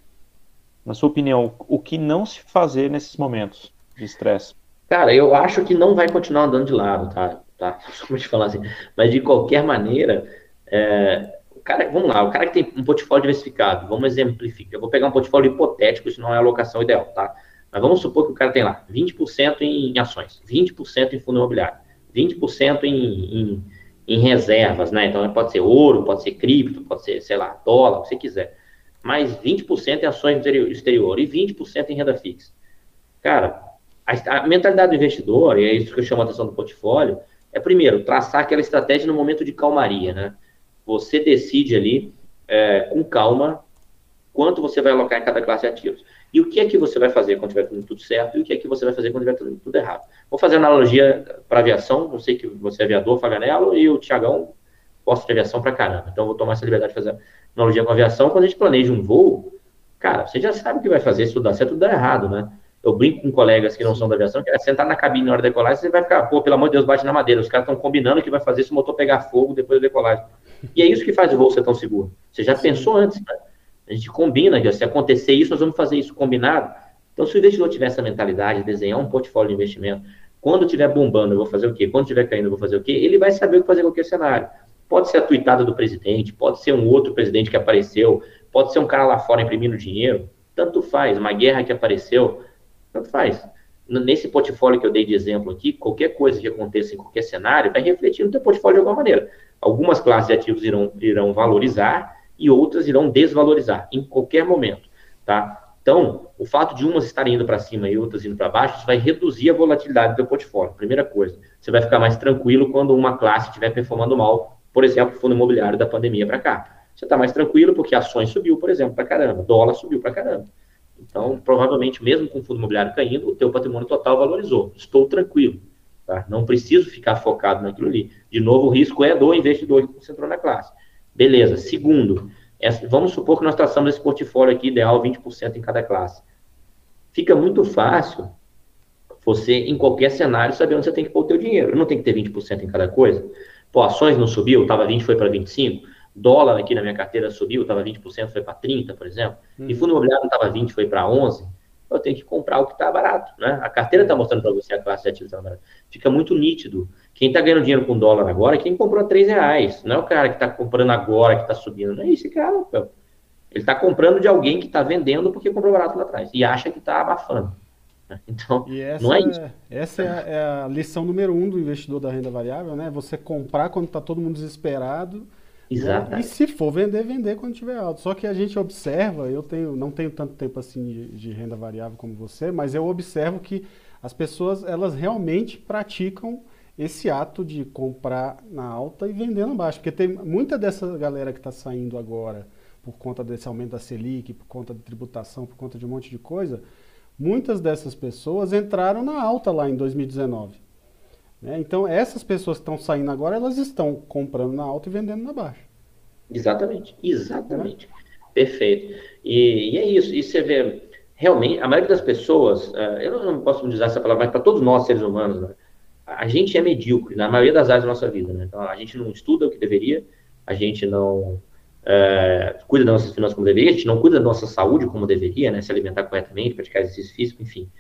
Na sua opinião, o que não se fazer nesses momentos de estresse? Cara, eu acho que não vai continuar andando de lado, tá? tá? Pra te falar assim. Mas de qualquer maneira, é, o cara, vamos lá, o cara que tem um portfólio diversificado, vamos exemplificar. Eu vou pegar um portfólio hipotético, isso não é a alocação ideal, tá? Mas vamos supor que o cara tem lá 20% em ações, 20% em fundo imobiliário, 20% em, em, em reservas, né? Então pode ser ouro, pode ser cripto, pode ser, sei lá, dólar, o que você quiser. Mais 20% em ações do exterior e 20% em renda fixa. Cara, a, a, mentalidade do investidor, e é isso que eu chamo a atenção do portfólio, é primeiro, traçar aquela estratégia no momento de calmaria, né? Você decide ali, é, com calma, quanto você vai alocar em cada classe de ativos. E o que é que você vai fazer quando tiver tudo, certo e o que é que você vai fazer quando tiver tudo, tudo errado. Vou fazer analogia para aviação, não sei que você é aviador, Faganello, e o Tiagão gosta de aviação para caramba. Então, vou tomar essa liberdade de fazer analogia com aviação. Quando a gente planeja um voo, cara, você já sabe o que vai fazer se tudo dar certo ou tudo dar errado, né? Eu brinco com colegas que não são da aviação, que é sentar na cabine na hora de decolar, você vai ficar, pô, pelo amor de Deus, bate na madeira. Os caras estão combinando o que vai fazer se o motor pegar fogo depois da decolagem. E é isso que faz o voo ser tão seguro. Você já pensou antes, né? A gente combina, que se acontecer isso, nós vamos fazer isso combinado. Então, se o investidor tiver essa mentalidade, desenhar um portfólio de investimento, quando estiver bombando, eu vou fazer o quê? Quando estiver caindo, eu vou fazer o quê? Ele vai saber o que fazer em qualquer cenário. Pode ser a tuitada do presidente, pode ser um outro presidente que apareceu, pode ser um cara lá fora imprimindo dinheiro, tanto faz. Uma guerra que apareceu, tanto faz nesse portfólio que eu dei de exemplo aqui, qualquer coisa que aconteça em qualquer cenário vai refletir no teu portfólio de alguma maneira. Algumas classes de ativos irão, irão valorizar e outras irão desvalorizar em qualquer momento, tá? Então, o fato de umas estarem indo para cima e outras indo para baixo, vai reduzir a volatilidade do teu portfólio. Primeira coisa, você vai ficar mais tranquilo quando uma classe estiver performando mal, por exemplo, fundo imobiliário da pandemia para cá. Você está mais tranquilo porque ações subiu, por exemplo, para caramba, dólar subiu para caramba. Então, provavelmente, mesmo com o fundo imobiliário caindo, o teu patrimônio total valorizou. Estou tranquilo. Tá? Não preciso ficar focado naquilo ali. De novo, o risco é do investidor que concentrou na classe. Beleza. Segundo, é, vamos supor que nós traçamos esse portfólio aqui ideal 20% em cada classe. Fica muito fácil você, em qualquer cenário, saber onde você tem que pôr o teu dinheiro. Não tem que ter 20% em cada coisa. Pô, ações não subiu, estava 20, foi para 25 dólar aqui na minha carteira subiu, estava 20%, foi para 30%, por exemplo, hum. e fundo imobiliário não estava 20%, foi para 11%, eu tenho que comprar o que está barato, né? A carteira está mostrando para você a classe de ativos está barata. Fica muito nítido. Quem está ganhando dinheiro com dólar agora é quem comprou a 3 reais, não é o cara que está comprando agora, que está subindo, não é esse cara, Ele está comprando de alguém que está vendendo porque comprou barato lá atrás e acha que está abafando. Né? Então, não é, isso. Essa é a, é a, lição número um do investidor da renda variável, né? Você comprar quando está todo mundo desesperado Exato. E se for vender, vender quando tiver alto. Só que a gente observa, eu tenho, não tenho tanto tempo assim de, de, renda variável como você, mas eu observo que as pessoas elas realmente praticam esse ato de comprar na alta e vender na baixa. Porque tem muita dessa galera que está saindo agora por conta desse aumento da Selic, por conta de tributação, por conta de um monte de coisa, muitas dessas pessoas entraram na alta lá em 2019. Né? Então, essas pessoas que estão saindo agora, elas estão comprando na alta e vendendo na baixa. Exatamente, exatamente. Perfeito. E, e, é isso. E você vê, realmente, a maioria das pessoas, uh, eu não posso usar essa palavra, mas para todos nós, seres humanos, né? a gente é medíocre na maioria das áreas da nossa vida. Né? Então, a gente não estuda o que deveria, a gente não uh, cuida das nossas finanças como deveria, a gente não cuida da nossa saúde como deveria, né? se alimentar corretamente, praticar exercício físico, enfim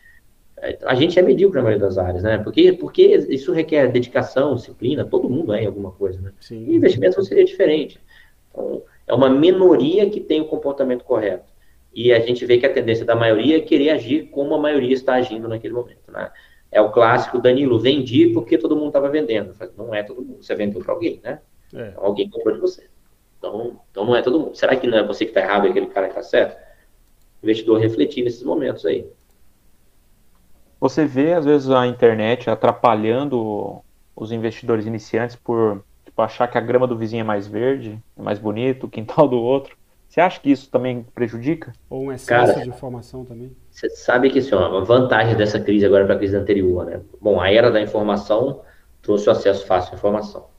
a gente é medíocre na maioria das áreas, né? Porque, porque isso requer dedicação, disciplina, todo mundo é em alguma coisa, né? Sim. E investimento seria diferente. Então, é uma minoria que tem o comportamento correto. E a gente vê que a tendência da maioria é querer agir como a maioria está agindo naquele momento, né? É o clássico, Danilo, vendi porque todo mundo estava vendendo. Não é todo mundo, você vendeu para alguém, né? É. Então, alguém comprou de você. Então, então não é todo mundo. Será que não é você que está errado e aquele cara que está certo? O investidor refletir nesses momentos aí. Você vê, às vezes, a internet atrapalhando os investidores iniciantes por tipo, achar que a grama do vizinho é mais verde, é mais bonito, o quintal do outro. Você acha que isso também prejudica? Ou um excesso Cara, de informação também? Você sabe que assim, ó, a vantagem dessa crise agora para a crise anterior, né? Bom, a era da informação trouxe o acesso fácil à informação.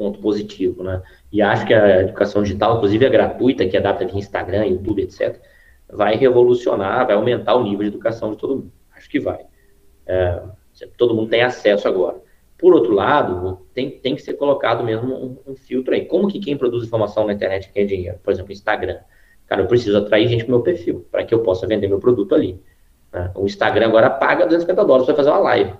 Ponto positivo, né? E acho que a educação digital, inclusive a gratuita, que adapta via Instagram, YouTube, etc., vai revolucionar, vai aumentar o nível de educação de todo mundo. Acho que vai. É, todo mundo tem acesso agora. Por outro lado, tem, tem que ser colocado mesmo um, um, filtro aí. Como que quem produz informação na internet ganha dinheiro? Por exemplo, Instagram. Cara, eu preciso atrair gente para meu perfil, para que eu possa vender meu produto ali. Né? O Instagram agora paga 250 dólares para fazer uma live.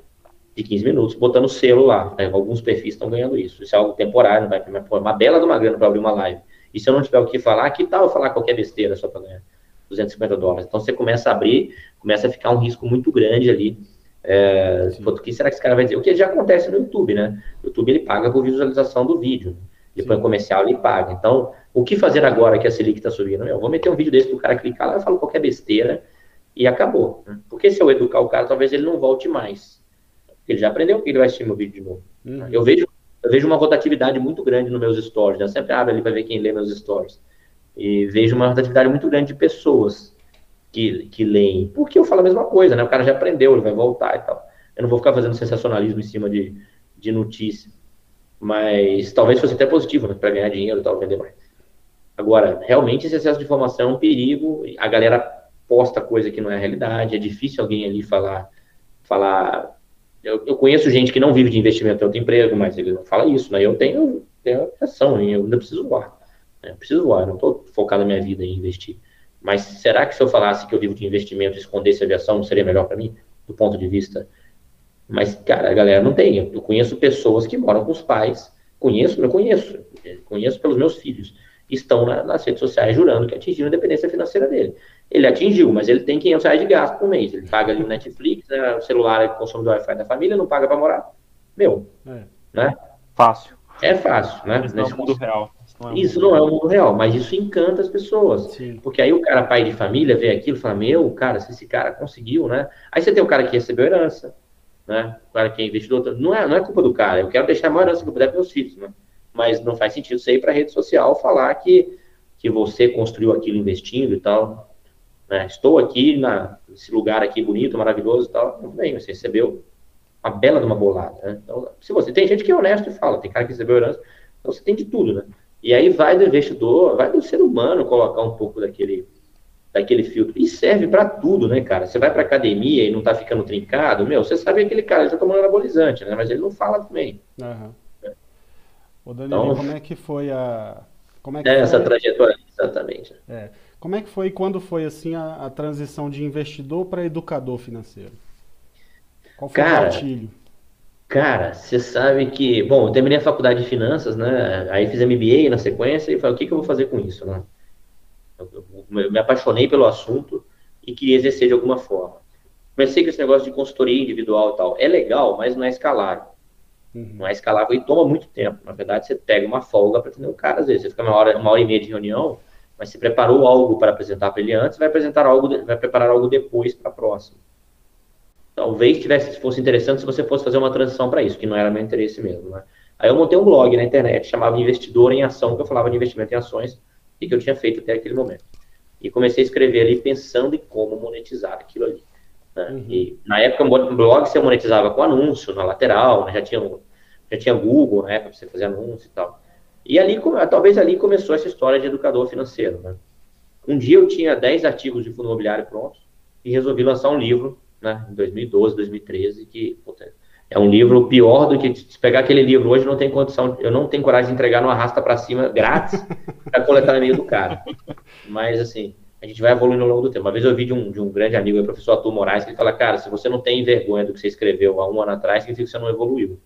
De 15 minutos, botando selo lá. Né? Alguns perfis estão ganhando isso. Isso é algo temporário, vai uma bela de uma grana para abrir uma live. E se eu não tiver o que falar, que tal eu falar qualquer besteira só para ganhar 250 dólares? Então você começa a abrir, começa a ficar um risco muito grande ali. É, o que será que esse cara vai dizer? O que já acontece no YouTube, né? O YouTube ele paga por visualização do vídeo. Ele põe comercial, ele paga. Então, o que fazer agora que a Selic está subindo? Eu vou meter um vídeo desse para o cara clicar lá, eu falo qualquer besteira e acabou. Né? Porque se eu educar o cara, talvez ele não volte mais. Ele já aprendeu que ele vai assistir meu vídeo de novo. Uhum. Eu, vejo, eu vejo uma rotatividade muito grande nos meus stories. Né? Eu sempre abro ali para ver quem lê meus stories. E vejo uma rotatividade muito grande de pessoas que, que leem. Porque eu falo a mesma coisa, né? O cara já aprendeu, ele vai voltar e tal. Eu não vou ficar fazendo sensacionalismo em cima de, de notícia. Mas talvez fosse até positivo, né? Para ganhar dinheiro e tal, vender mais. Agora, realmente esse excesso de informação é um perigo. A galera posta coisa que não é realidade. É difícil alguém ali falar. falar eu, eu conheço gente que não vive de investimento, tem outro emprego, mas ele não fala isso, né? Eu tenho, tenho ação, eu ainda preciso voar. Né? Eu preciso voar, eu não estou focado na minha vida em investir. Mas será que se eu falasse que eu vivo de investimento e escondesse a aviação, seria melhor para mim? Do ponto de vista mas, cara, a galera não tem. Eu conheço pessoas que moram com os pais, conheço, eu conheço, conheço pelos meus filhos, estão na, nas redes sociais jurando que atingiram a independência financeira dele. Ele atingiu, mas ele tem 500 reais de gasto por mês. Ele paga ali o Netflix, né, o celular é consome do Wi-Fi da família, não paga para morar. Meu, é. né? Fácil. É fácil, né? Isso não é o mundo real. Não é isso não é o mundo real, mas isso encanta as pessoas. Sim. Porque aí o cara, pai de família, vê aquilo e fala, meu, cara, se esse cara conseguiu, né? Aí você tem o cara que recebeu herança, né? O cara que é investidor, não é, não é culpa do cara, eu quero deixar a maior herança que eu puder para meus filhos, né? Mas não faz sentido você ir para a rede social falar que, que você construiu aquilo investindo e tal. Né? Estou aqui na, nesse lugar aqui bonito, maravilhoso e tal. Muito bem, você recebeu uma bela de uma bolada. Né? Então, se você tem gente que é honesto e fala, tem cara que recebeu herança, então você tem de tudo, né? E aí vai do investidor, vai do ser humano colocar um pouco daquele daquele filtro. E serve para tudo, né, cara? Você vai para academia e não tá ficando trincado, meu, você sabe que aquele cara já tá tomando anabolizante, né? Mas ele não fala também. Uhum. Ô, Danilo, então, como é que foi a. Como é que é foi... essa trajetória, exatamente. É. Como é que foi e quando foi assim a, a transição de investidor para educador financeiro? Qual foi cara, o gatilho? Cara, você sabe que. Bom, eu terminei a faculdade de finanças, né? Aí fiz MBA na sequência e falei, o que, que eu vou fazer com isso, né? Eu me apaixonei pelo assunto e queria exercer de alguma forma. Comecei com esse negócio de consultoria individual e tal. É legal, mas não é escalável. Uhum. Não é escalável e toma muito tempo. Na verdade, você pega uma folga para atender um cara, às vezes. Você fica uma hora, uma hora e meia de reunião, mas você preparou algo para apresentar para ele antes, vai apresentar algo, vai preparar algo depois para a próxima. Talvez tivesse, fosse interessante se você fosse fazer uma transição para isso, que não era meu interesse mesmo. Né? Aí eu montei um blog na internet, chamava Investidor em Ação, que eu falava de investimento em ações e que eu tinha feito até aquele momento. E comecei a escrever ali pensando em como monetizar aquilo ali. Né? Uhum. E na época o blog você monetizava com anúncio na lateral, né? já, tinha, já tinha Google na época para você fazer anúncio e tal. E ali, talvez ali começou essa história de educador financeiro. Né? Um dia eu tinha 10 artigos de fundo imobiliário prontos e resolvi lançar um livro, né, em 2012, 2013, que puta, é um livro pior do que se pegar aquele livro hoje, não tem condição, eu não tenho coragem de entregar no arrasta para cima grátis para coletar no meio do cara. Mas assim, a gente vai evoluindo ao longo do tempo. Uma vez eu vi de um, de um grande amigo, o professor Arthur Moraes, que ele fala, cara, se você não tem vergonha do que você escreveu há um ano atrás, significa que você não evoluiu.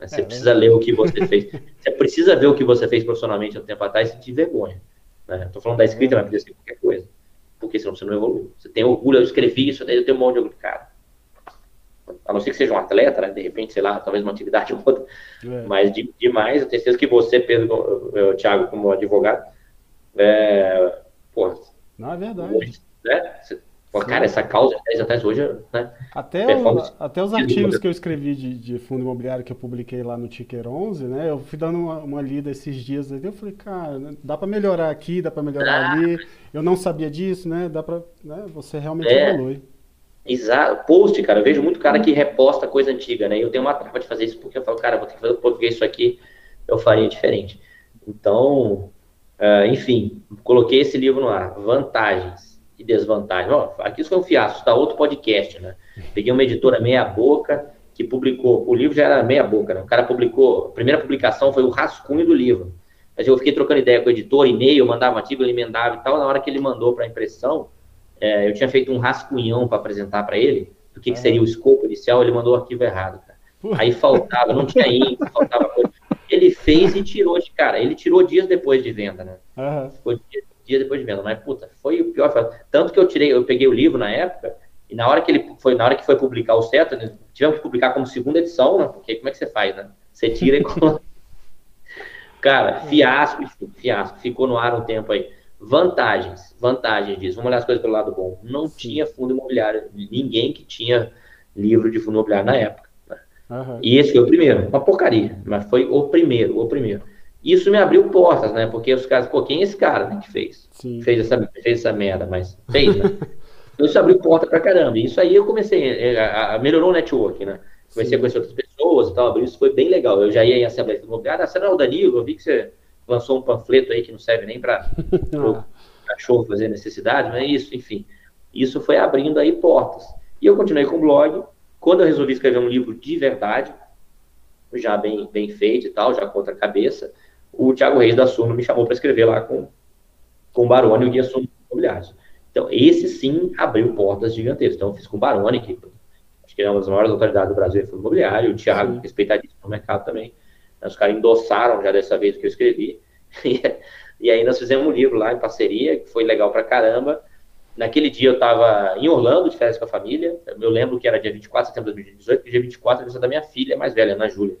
Você é, precisa ler o que você fez. Você precisa ver o que você fez profissionalmente há um tempo atrás e sentir vergonha. Né? Estou falando da escrita, mas podia ser qualquer coisa. Porque senão você não evoluiu. Você tem orgulho, eu escrevi isso, daí eu tenho um monte de orgulho. Cara, a não ser que seja um atleta, né? de repente, sei lá, talvez uma atividade ou outra, é. mas de, demais, eu tenho certeza que você, Pedro, eu, Thiago, como advogado, é, pô, não, é verdade. Né? Pô, cara, essa causa 10 atrás hoje, né? Até, o, até os artigos que eu escrevi de, de, fundo imobiliário que eu publiquei lá no Ticker 11, né? Eu fui dando uma, uma lida esses dias aí, eu falei, cara, né, dá para melhorar aqui, dá para melhorar ah. ali. Eu não sabia disso, né? Dá para, né? Você realmente é. evolui. Exato. Post, cara, eu vejo muito cara que reposta coisa antiga, né? Eu tenho uma trava de fazer isso porque eu falo, cara, vou ter que fazer porque isso aqui eu faria diferente. Então, uh, enfim, coloquei esse livro no ar. Vantagens e desvantagens. Ó, aqui isso foi um fiasco, tá outro podcast, né? Peguei uma editora meia boca que publicou, o livro já era meia boca, né? O cara publicou, a primeira publicação foi o rascunho do livro. Mas eu fiquei trocando ideia com o editor, e-mail, mandava um artigo, ele emendava e tal. Na hora que ele mandou para a impressão, é, eu tinha feito um rascunhão para apresentar para ele do que, que, seria o escopo inicial, ele mandou o arquivo errado. Cara. Aí faltava, não tinha índice, faltava coisa. Fez e tirou de cara. Ele tirou dias depois de venda, né? Uhum. Ficou dias, dias depois de venda. Mas, puta, foi o pior. Tanto que eu tirei, eu peguei o livro na época, e na hora que ele foi, na hora que foi publicar o certo, né, tivemos que publicar como segunda edição, né? Porque como é que você faz, né? Você tira e coloca. Cara, fiasco, fiasco. Ficou no ar um tempo aí. Vantagens, vantagens disso. Vamos olhar as coisas pelo lado bom. Não tinha fundo imobiliário, ninguém que tinha livro de fundo imobiliário na época. Uhum. E esse foi o primeiro, uma porcaria, mas foi o primeiro, o primeiro. Isso me abriu portas, né? Porque os caras, pô, quem é esse cara né, que fez? Sim. Fez essa, fez essa merda, mas fez, né? então isso abriu porta pra caramba. E isso aí eu comecei, é, a, a, melhorou o network, né? Comecei Sim. a conhecer outras pessoas e tal, abriu, isso foi bem legal. Eu já ia em Assembleia Imobiliária, ah, você não é o Danilo, eu vi que você lançou um panfleto aí que não serve nem para o cachorro fazer necessidade, não é isso, enfim. Isso foi abrindo aí portas. E eu continuei com o blog. Quando eu resolvi escrever um livro de verdade, já bem, bem feito e tal, já contra a cabeça, o Thiago Reis da Suno me chamou para escrever lá com, com o Baroni e o Guia Suno Imobiliários. Então, esse sim abriu portas gigantescas. Então, eu fiz com o Baroni, que acho que é uma das maiores autoridades do Brasil em fundo imobiliário, o Thiago, respeitadíssimo no mercado também. Os caras endossaram já dessa vez que eu escrevi. e aí nós fizemos um livro lá em parceria, que foi legal pra caramba. Naquele dia eu estava em Orlando, de férias com a família. Eu lembro que era dia 24 de setembro de 2018, dia 24 era da minha filha mais velha, Ana Júlia.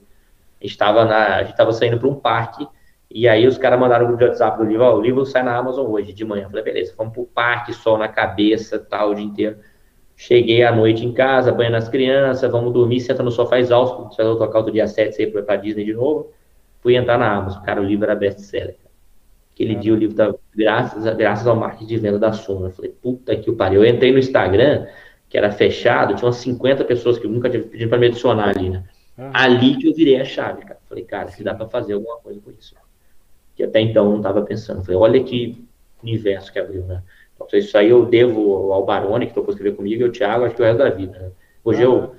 A gente estava saindo para um parque, e aí os caras mandaram no grupo de WhatsApp do livro, ó, o livro sai na Amazon hoje, de manhã. Eu falei, beleza, vamos pro parque, sol na cabeça, tal, o dia inteiro. Cheguei à noite em casa, banho nas crianças, vamos dormir, senta no sofá exausto, você vai tocar outro dia 7, sair para Disney de novo. Fui entrar na Amazon, cara, o livro era best-seller. Aquele dia o livro tava, graças, graças ao marketing de venda da Soma. Eu falei, puta que o pariu. Eu entrei no Instagram, que era fechado, tinha umas 50 pessoas que eu nunca tinha pedido para me adicionar ali, né? Uhum. Ali que eu virei a chave, cara. Falei, cara, se dá para fazer alguma coisa com isso. Que até então eu não estava pensando. Falei, olha que universo que abriu, né? Então, isso aí eu devo ao Baroni, que tocou escrever comigo, e ao Thiago, acho que o resto da vida. Né? Hoje uhum. eu,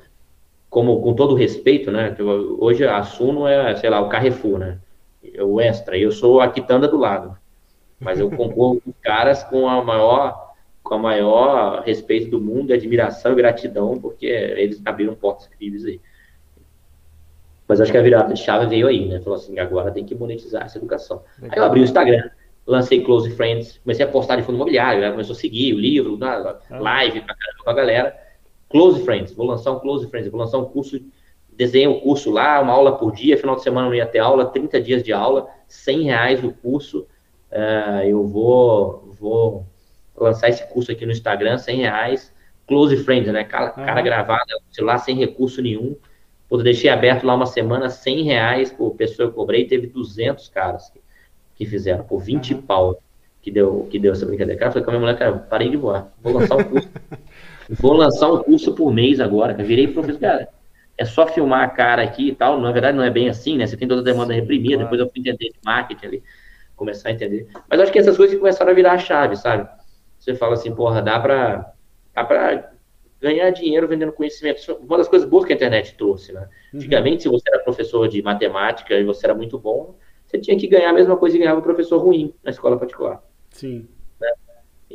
como, com todo respeito, né? Hoje a Suno é, sei lá, o Carrefour, né? O Extra, eu sou a quitanda do lado. Mas eu concordo com caras com a maior com a maior respeito do mundo, admiração e gratidão, porque eles abriram portas incríveis aí. Mas acho que a virada de chave veio aí, né? Falou assim, agora tem que monetizar essa educação. Legal. Aí eu abri o Instagram, lancei Close Friends, comecei a postar de fundo imobiliário, a começou a seguir o livro, ah. live pra caramba com a galera. Close Friends, vou lançar um Close Friends, vou lançar um curso, desenhei um curso lá, uma aula por dia, final de semana não ia ter aula, 30 dias de aula, 100 reais o curso, uh, eu vou, vou lançar esse curso aqui no Instagram, 100 reais, Close Friends, né, cara, uhum. cara gravada, celular sem recurso nenhum, Pô, deixei aberto lá uma semana, 100 reais por pessoa eu cobrei, teve 200 caras que, que fizeram, por 20 uhum. pau que deu, que deu essa brincadeira. Cara, eu falei com a minha mulher, cara, parei de voar, vou lançar um curso. vou lançar um curso por mês agora, cara. Virei professor, cara. É só filmar a cara aqui e tal. Na verdade, não é bem assim, né? Você tem toda a demanda reprimida, depois eu fui entender de marketing ali, começar a entender. Mas acho que essas coisas começaram a virar a chave, sabe? Você fala assim, porra, dá pra, dá pra ganhar dinheiro vendendo conhecimento. Isso é uma das coisas boas que a internet trouxe, né? Uhum. Antigamente, se você era professor de matemática e você era muito bom, você tinha que ganhar a mesma coisa que ganhava um professor ruim na escola particular. Sim.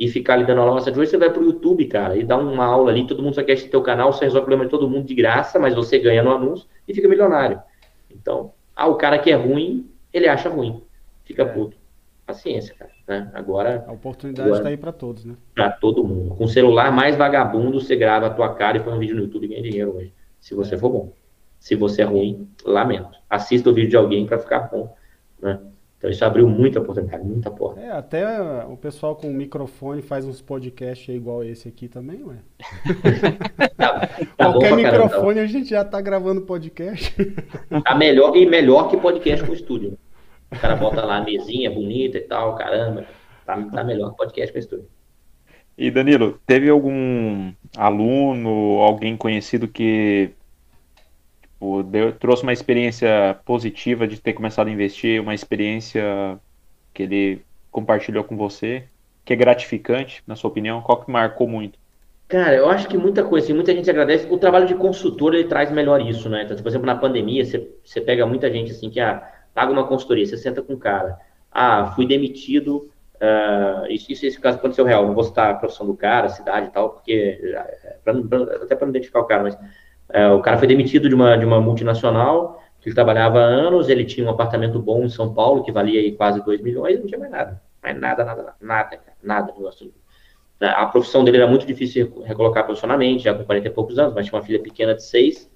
E ficar ali dando aula maçante. Hoje você vai pro YouTube, cara, e dá uma aula ali, todo mundo só quer teu canal, você resolve o problema de todo mundo de graça, mas você ganha no anúncio e fica milionário. Então, ah, o cara que é ruim, ele acha ruim. Fica é. puto. Paciência, cara. Né? Agora. A oportunidade está aí para todos, né? Para todo mundo. Com o celular mais vagabundo, você grava a tua cara e põe um vídeo no YouTube e ganha dinheiro hoje. Se você é. for bom. Se você é ruim, lamento. Assista o vídeo de alguém para ficar bom. Né? Então isso abriu muita oportunidade, muita porta. É, até o pessoal com microfone faz uns podcasts igual esse aqui também, ué. tá, tá Qualquer microfone tá. a gente já tá gravando podcast. Tá melhor e melhor que podcast com estúdio. O cara bota lá a mesinha bonita e tal, caramba. Tá, tá melhor que podcast com estúdio. E Danilo, teve algum aluno, alguém conhecido que tipo, deu, trouxe uma experiência positiva de ter começado a investir, uma experiência que ele compartilhou com você, que é gratificante, na sua opinião? Qual que marcou muito? Cara, eu acho que muita coisa, assim, muita gente agradece. O trabalho de consultor, ele traz melhor isso, né? Então, por exemplo, na pandemia, você, você pega muita gente, assim, que, ah, paga uma consultoria, você senta com o cara, ah, fui demitido, uh, isso, isso, esse caso aconteceu real, não vou citar a profissão do cara, a cidade e tal, porque, é, pra, pra, até para não identificar o cara, mas É, o cara foi demitido de uma, de uma multinacional, que ele trabalhava há anos, ele tinha um apartamento bom em São Paulo, que valia aí quase 2 milhões, não tinha mais nada. Mais nada, nada, nada, nada. Negócio. A profissão dele era muito difícil recolocar profissionalmente, já com 40 e poucos anos, mas tinha uma filha pequena de 6.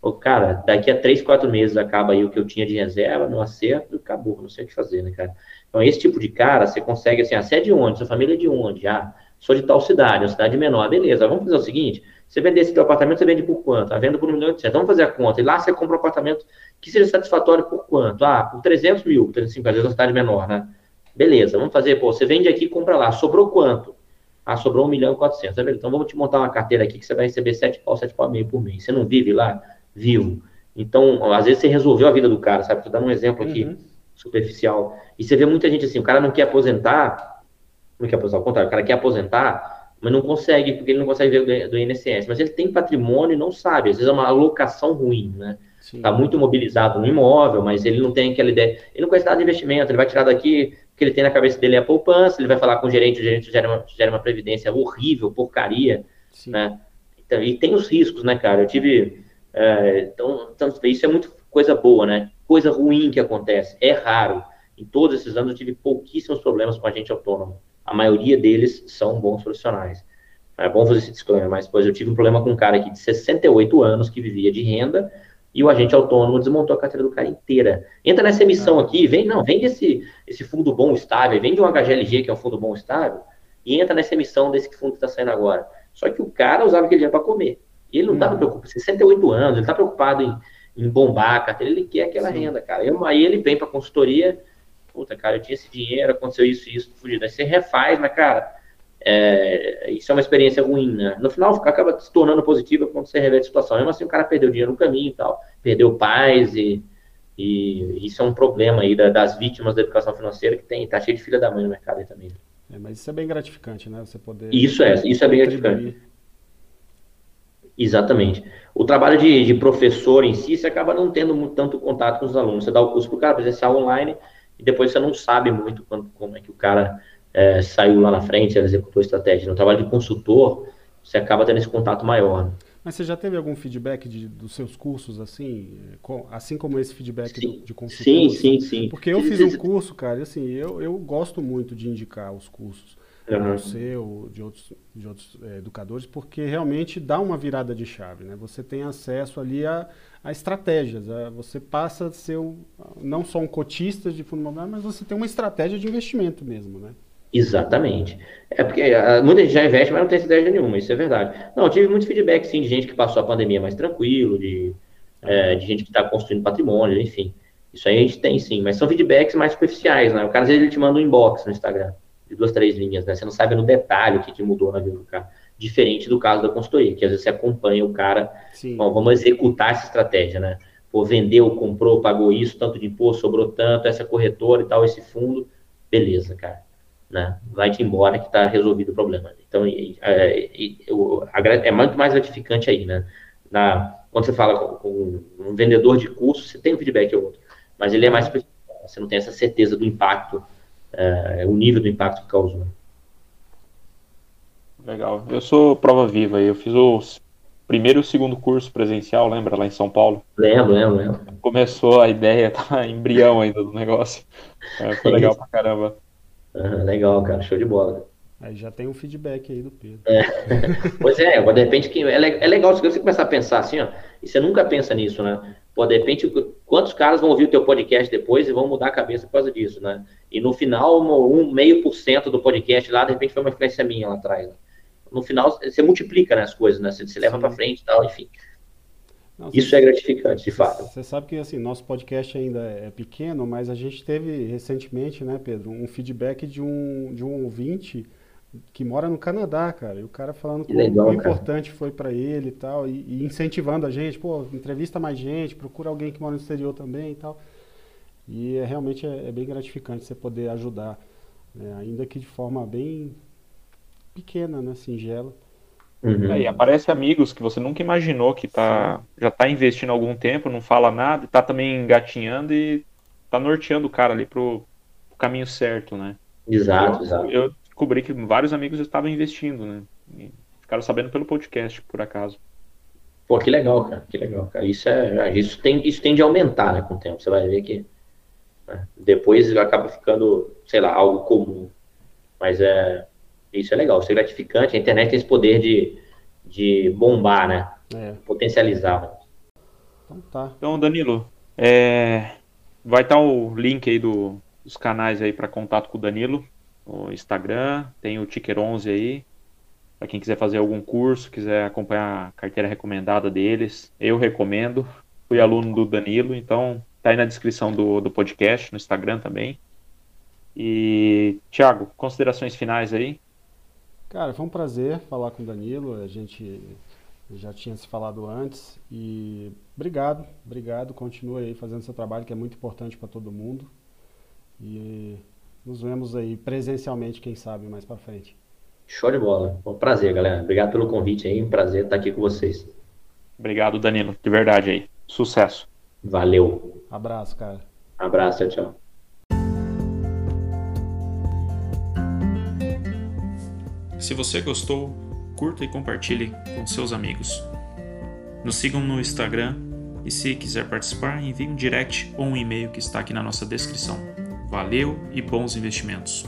O cara, daqui a 3, 4 meses acaba aí o que eu tinha de reserva, no acerto, acabou, não sei o que fazer, né, cara? Então, esse tipo de cara, você consegue, assim, ah, você é de onde? Sua família é de onde? Ah, sou de tal cidade, uma cidade menor. Beleza, vamos fazer o seguinte, você vender esse teu apartamento, você vende por quanto? A venda por 1 milhão e Vamos fazer a conta. E lá você compra um apartamento que seja satisfatório por quanto? Ah, por 300 mil, 350, às vezes uma cidade menor, né? Beleza, vamos fazer, pô, você vende aqui e compra lá. Sobrou quanto? Ah, sobrou 1 milhão e 400. Tá então vamos te montar uma carteira aqui que você vai receber 7 pau, 7 pau meio por mês. Você não vive lá? Vivo. Então, às vezes você resolveu a vida do cara, sabe? Estou dando um exemplo aqui uhum. superficial. E você vê muita gente assim, o cara não quer aposentar, não quer aposentar, ao contrário, o cara quer aposentar, mas não consegue, porque ele não consegue ver do INSS. Mas ele tem patrimônio e não sabe. Às vezes é uma alocação ruim, né? Está muito mobilizado no imóvel, mas ele não tem aquela ideia. Ele não conhece nada de investimento, ele vai tirar daqui, o que ele tem na cabeça dele é a poupança, ele vai falar com o gerente, o gerente gera uma, gera uma previdência horrível, porcaria, Sim. né? Então, e tem os riscos, né, cara? Eu tive. É, então, então, isso é muito coisa boa, né? Coisa ruim que acontece. É raro. Em todos esses anos eu tive pouquíssimos problemas com a gente autônomo. A maioria deles são bons profissionais. É bom fazer esse disclaimer, mas pois eu tive um problema com um cara aqui de 68 anos que vivia de renda, e o agente autônomo desmontou a carteira do cara inteira. Entra nessa emissão ah. aqui, vem, não, vende esse, esse fundo bom estável, vende um HGLG, que é um fundo bom estável, e entra nessa emissão desse fundo que está saindo agora. Só que o cara usava aquele dinheiro para comer. Ele não estava uhum. preocupado, 68 anos, ele está preocupado em, em bombar a carteira, ele quer aquela Sim. renda, cara. Eu, aí ele vem para consultoria, puta, cara, eu tinha esse dinheiro, aconteceu isso e isso, fugido. Aí você refaz, mas, cara, é, isso é uma experiência ruim, né? No final, acaba se tornando positiva quando você revê a situação. Mesmo assim, o cara perdeu dinheiro no caminho e tal, perdeu pais e, e isso é um problema aí das vítimas da educação financeira que tem, tá cheio de filha da mãe no mercado aí também. É, mas isso é bem gratificante, né? Você poder. Isso é, isso é bem gratificante. Exatamente. O trabalho de, de, professor em si, você acaba não tendo muito, tanto contato com os alunos. Você dá o curso para o cara presencial online e depois você não sabe muito quando, como é que o cara é, saiu lá na frente, executou estratégia. No trabalho de consultor, você acaba tendo esse contato maior. Né? Mas você já teve algum feedback de, dos seus cursos, assim, assim como esse feedback sim, do, de consultor? Sim, sim, sim. Porque eu fiz um curso, cara, e assim, eu, eu gosto muito de indicar os cursos. Uhum. Você ou de outros, de outros é, educadores, porque realmente dá uma virada de chave, né? Você tem acesso ali a, a estratégias, a, você passa a ser um, não só um cotista de fundo imobiliário, mas você tem uma estratégia de investimento mesmo, né? Exatamente. É porque uh, muita gente já investe, mas não tem estratégia nenhuma, isso é verdade. Não, eu tive muito feedback, sim, de gente que passou a pandemia mais tranquilo, de, é, de gente que está construindo patrimônio, enfim. Isso aí a gente tem, sim, mas são feedbacks mais superficiais, né? O cara, às vezes, ele te manda um inbox no Instagram, de duas, três linhas, né? Você não sabe no detalhe o que, que mudou na vida do cara. Diferente do caso da consultoria, que às vezes você acompanha o cara, bom, vamos executar essa estratégia, né? Pô, vendeu, comprou, pagou isso, tanto de imposto, sobrou tanto, essa corretora e tal, esse fundo. Beleza, cara né? Vai-te embora que está resolvido o problema. Então, é, é, muito mais gratificante aí, né? Na, quando você fala com, com, um vendedor de curso, você tem um feedback ou outro, mas ele é mais você não tem essa certeza do impacto, é, o nível do impacto que causou. Legal. Eu sou prova viva, eu fiz o primeiro e o segundo curso presencial, lembra, lá em São Paulo? Lembro, lembro, lembro. Começou a ideia, tá embrião ainda do negócio. É, foi legal pra caramba. Uhum, legal, cara, show de bola. Aí já tem um feedback aí do Pedro. É. pois é, de repente que é, é legal você começar a pensar assim, ó, e você nunca pensa nisso, né? Pô, de repente, quantos caras vão ouvir o teu podcast depois e vão mudar a cabeça por causa disso, né? E no final, um meio por cento do podcast lá, de repente foi uma influência minha lá atrás. Né? No final, você multiplica né, as coisas, né? Você, você leva para frente e tal, enfim. Não, Isso você, é gratificante, de fato. Você sabe que assim, nosso podcast ainda é pequeno, mas a gente teve recentemente, né, Pedro, um feedback de um, de um ouvinte que mora no Canadá, cara. E o cara falando que legal, o importante foi para ele e tal, e, e, incentivando a gente, pô, entrevista mais gente, procura alguém que mora no exterior também e tal. E é, realmente é, é bem gratificante você poder ajudar, né, ainda que de forma bem pequena, né, singela. Uhum. É, e aparece amigos que você nunca imaginou que tá, já está investindo há algum tempo, não fala nada, está também engatinhando e está norteando o cara ali pro, pro caminho certo, né? Exato, eu, exato. Eu descobri que vários amigos estavam investindo, né? E ficaram sabendo pelo podcast, por acaso. Pô, que legal, cara, que legal, cara. Isso, é, isso, tem, isso tende a aumentar, né, com o tempo. Você vai ver que né, depois acaba ficando, sei lá, algo comum. Mas é, isso é legal, isso é gratificante. A internet tem esse poder de, de bombar, né? É. Potencializar. Então tá. Então, Danilo, é, vai estar tá o link aí do, dos canais aí para contato com o Danilo, o Instagram, tem o Ticker 11 aí, para quem quiser fazer algum curso, quiser acompanhar a carteira recomendada deles, eu recomendo. Fui aluno do Danilo, então tá aí na descrição do, do podcast, no Instagram também. E, Thiago, considerações finais aí? Cara, foi um prazer falar com o Danilo. A gente já tinha se falado antes. E obrigado, obrigado. Continue aí fazendo seu trabalho, que é muito importante para todo mundo. E nos vemos aí presencialmente, quem sabe, mais para frente. Show de bola. Um prazer, galera. Obrigado pelo convite aí. Um prazer estar aqui com vocês. Obrigado, Danilo. De verdade aí. Sucesso. Valeu. Abraço, cara. Abraço, tchau, tchau. Se você gostou, curta e compartilhe com seus amigos. Nos sigam no Instagram e se quiser participar, envie um direct ou um e-mail que está aqui na nossa descrição. Valeu e bons investimentos!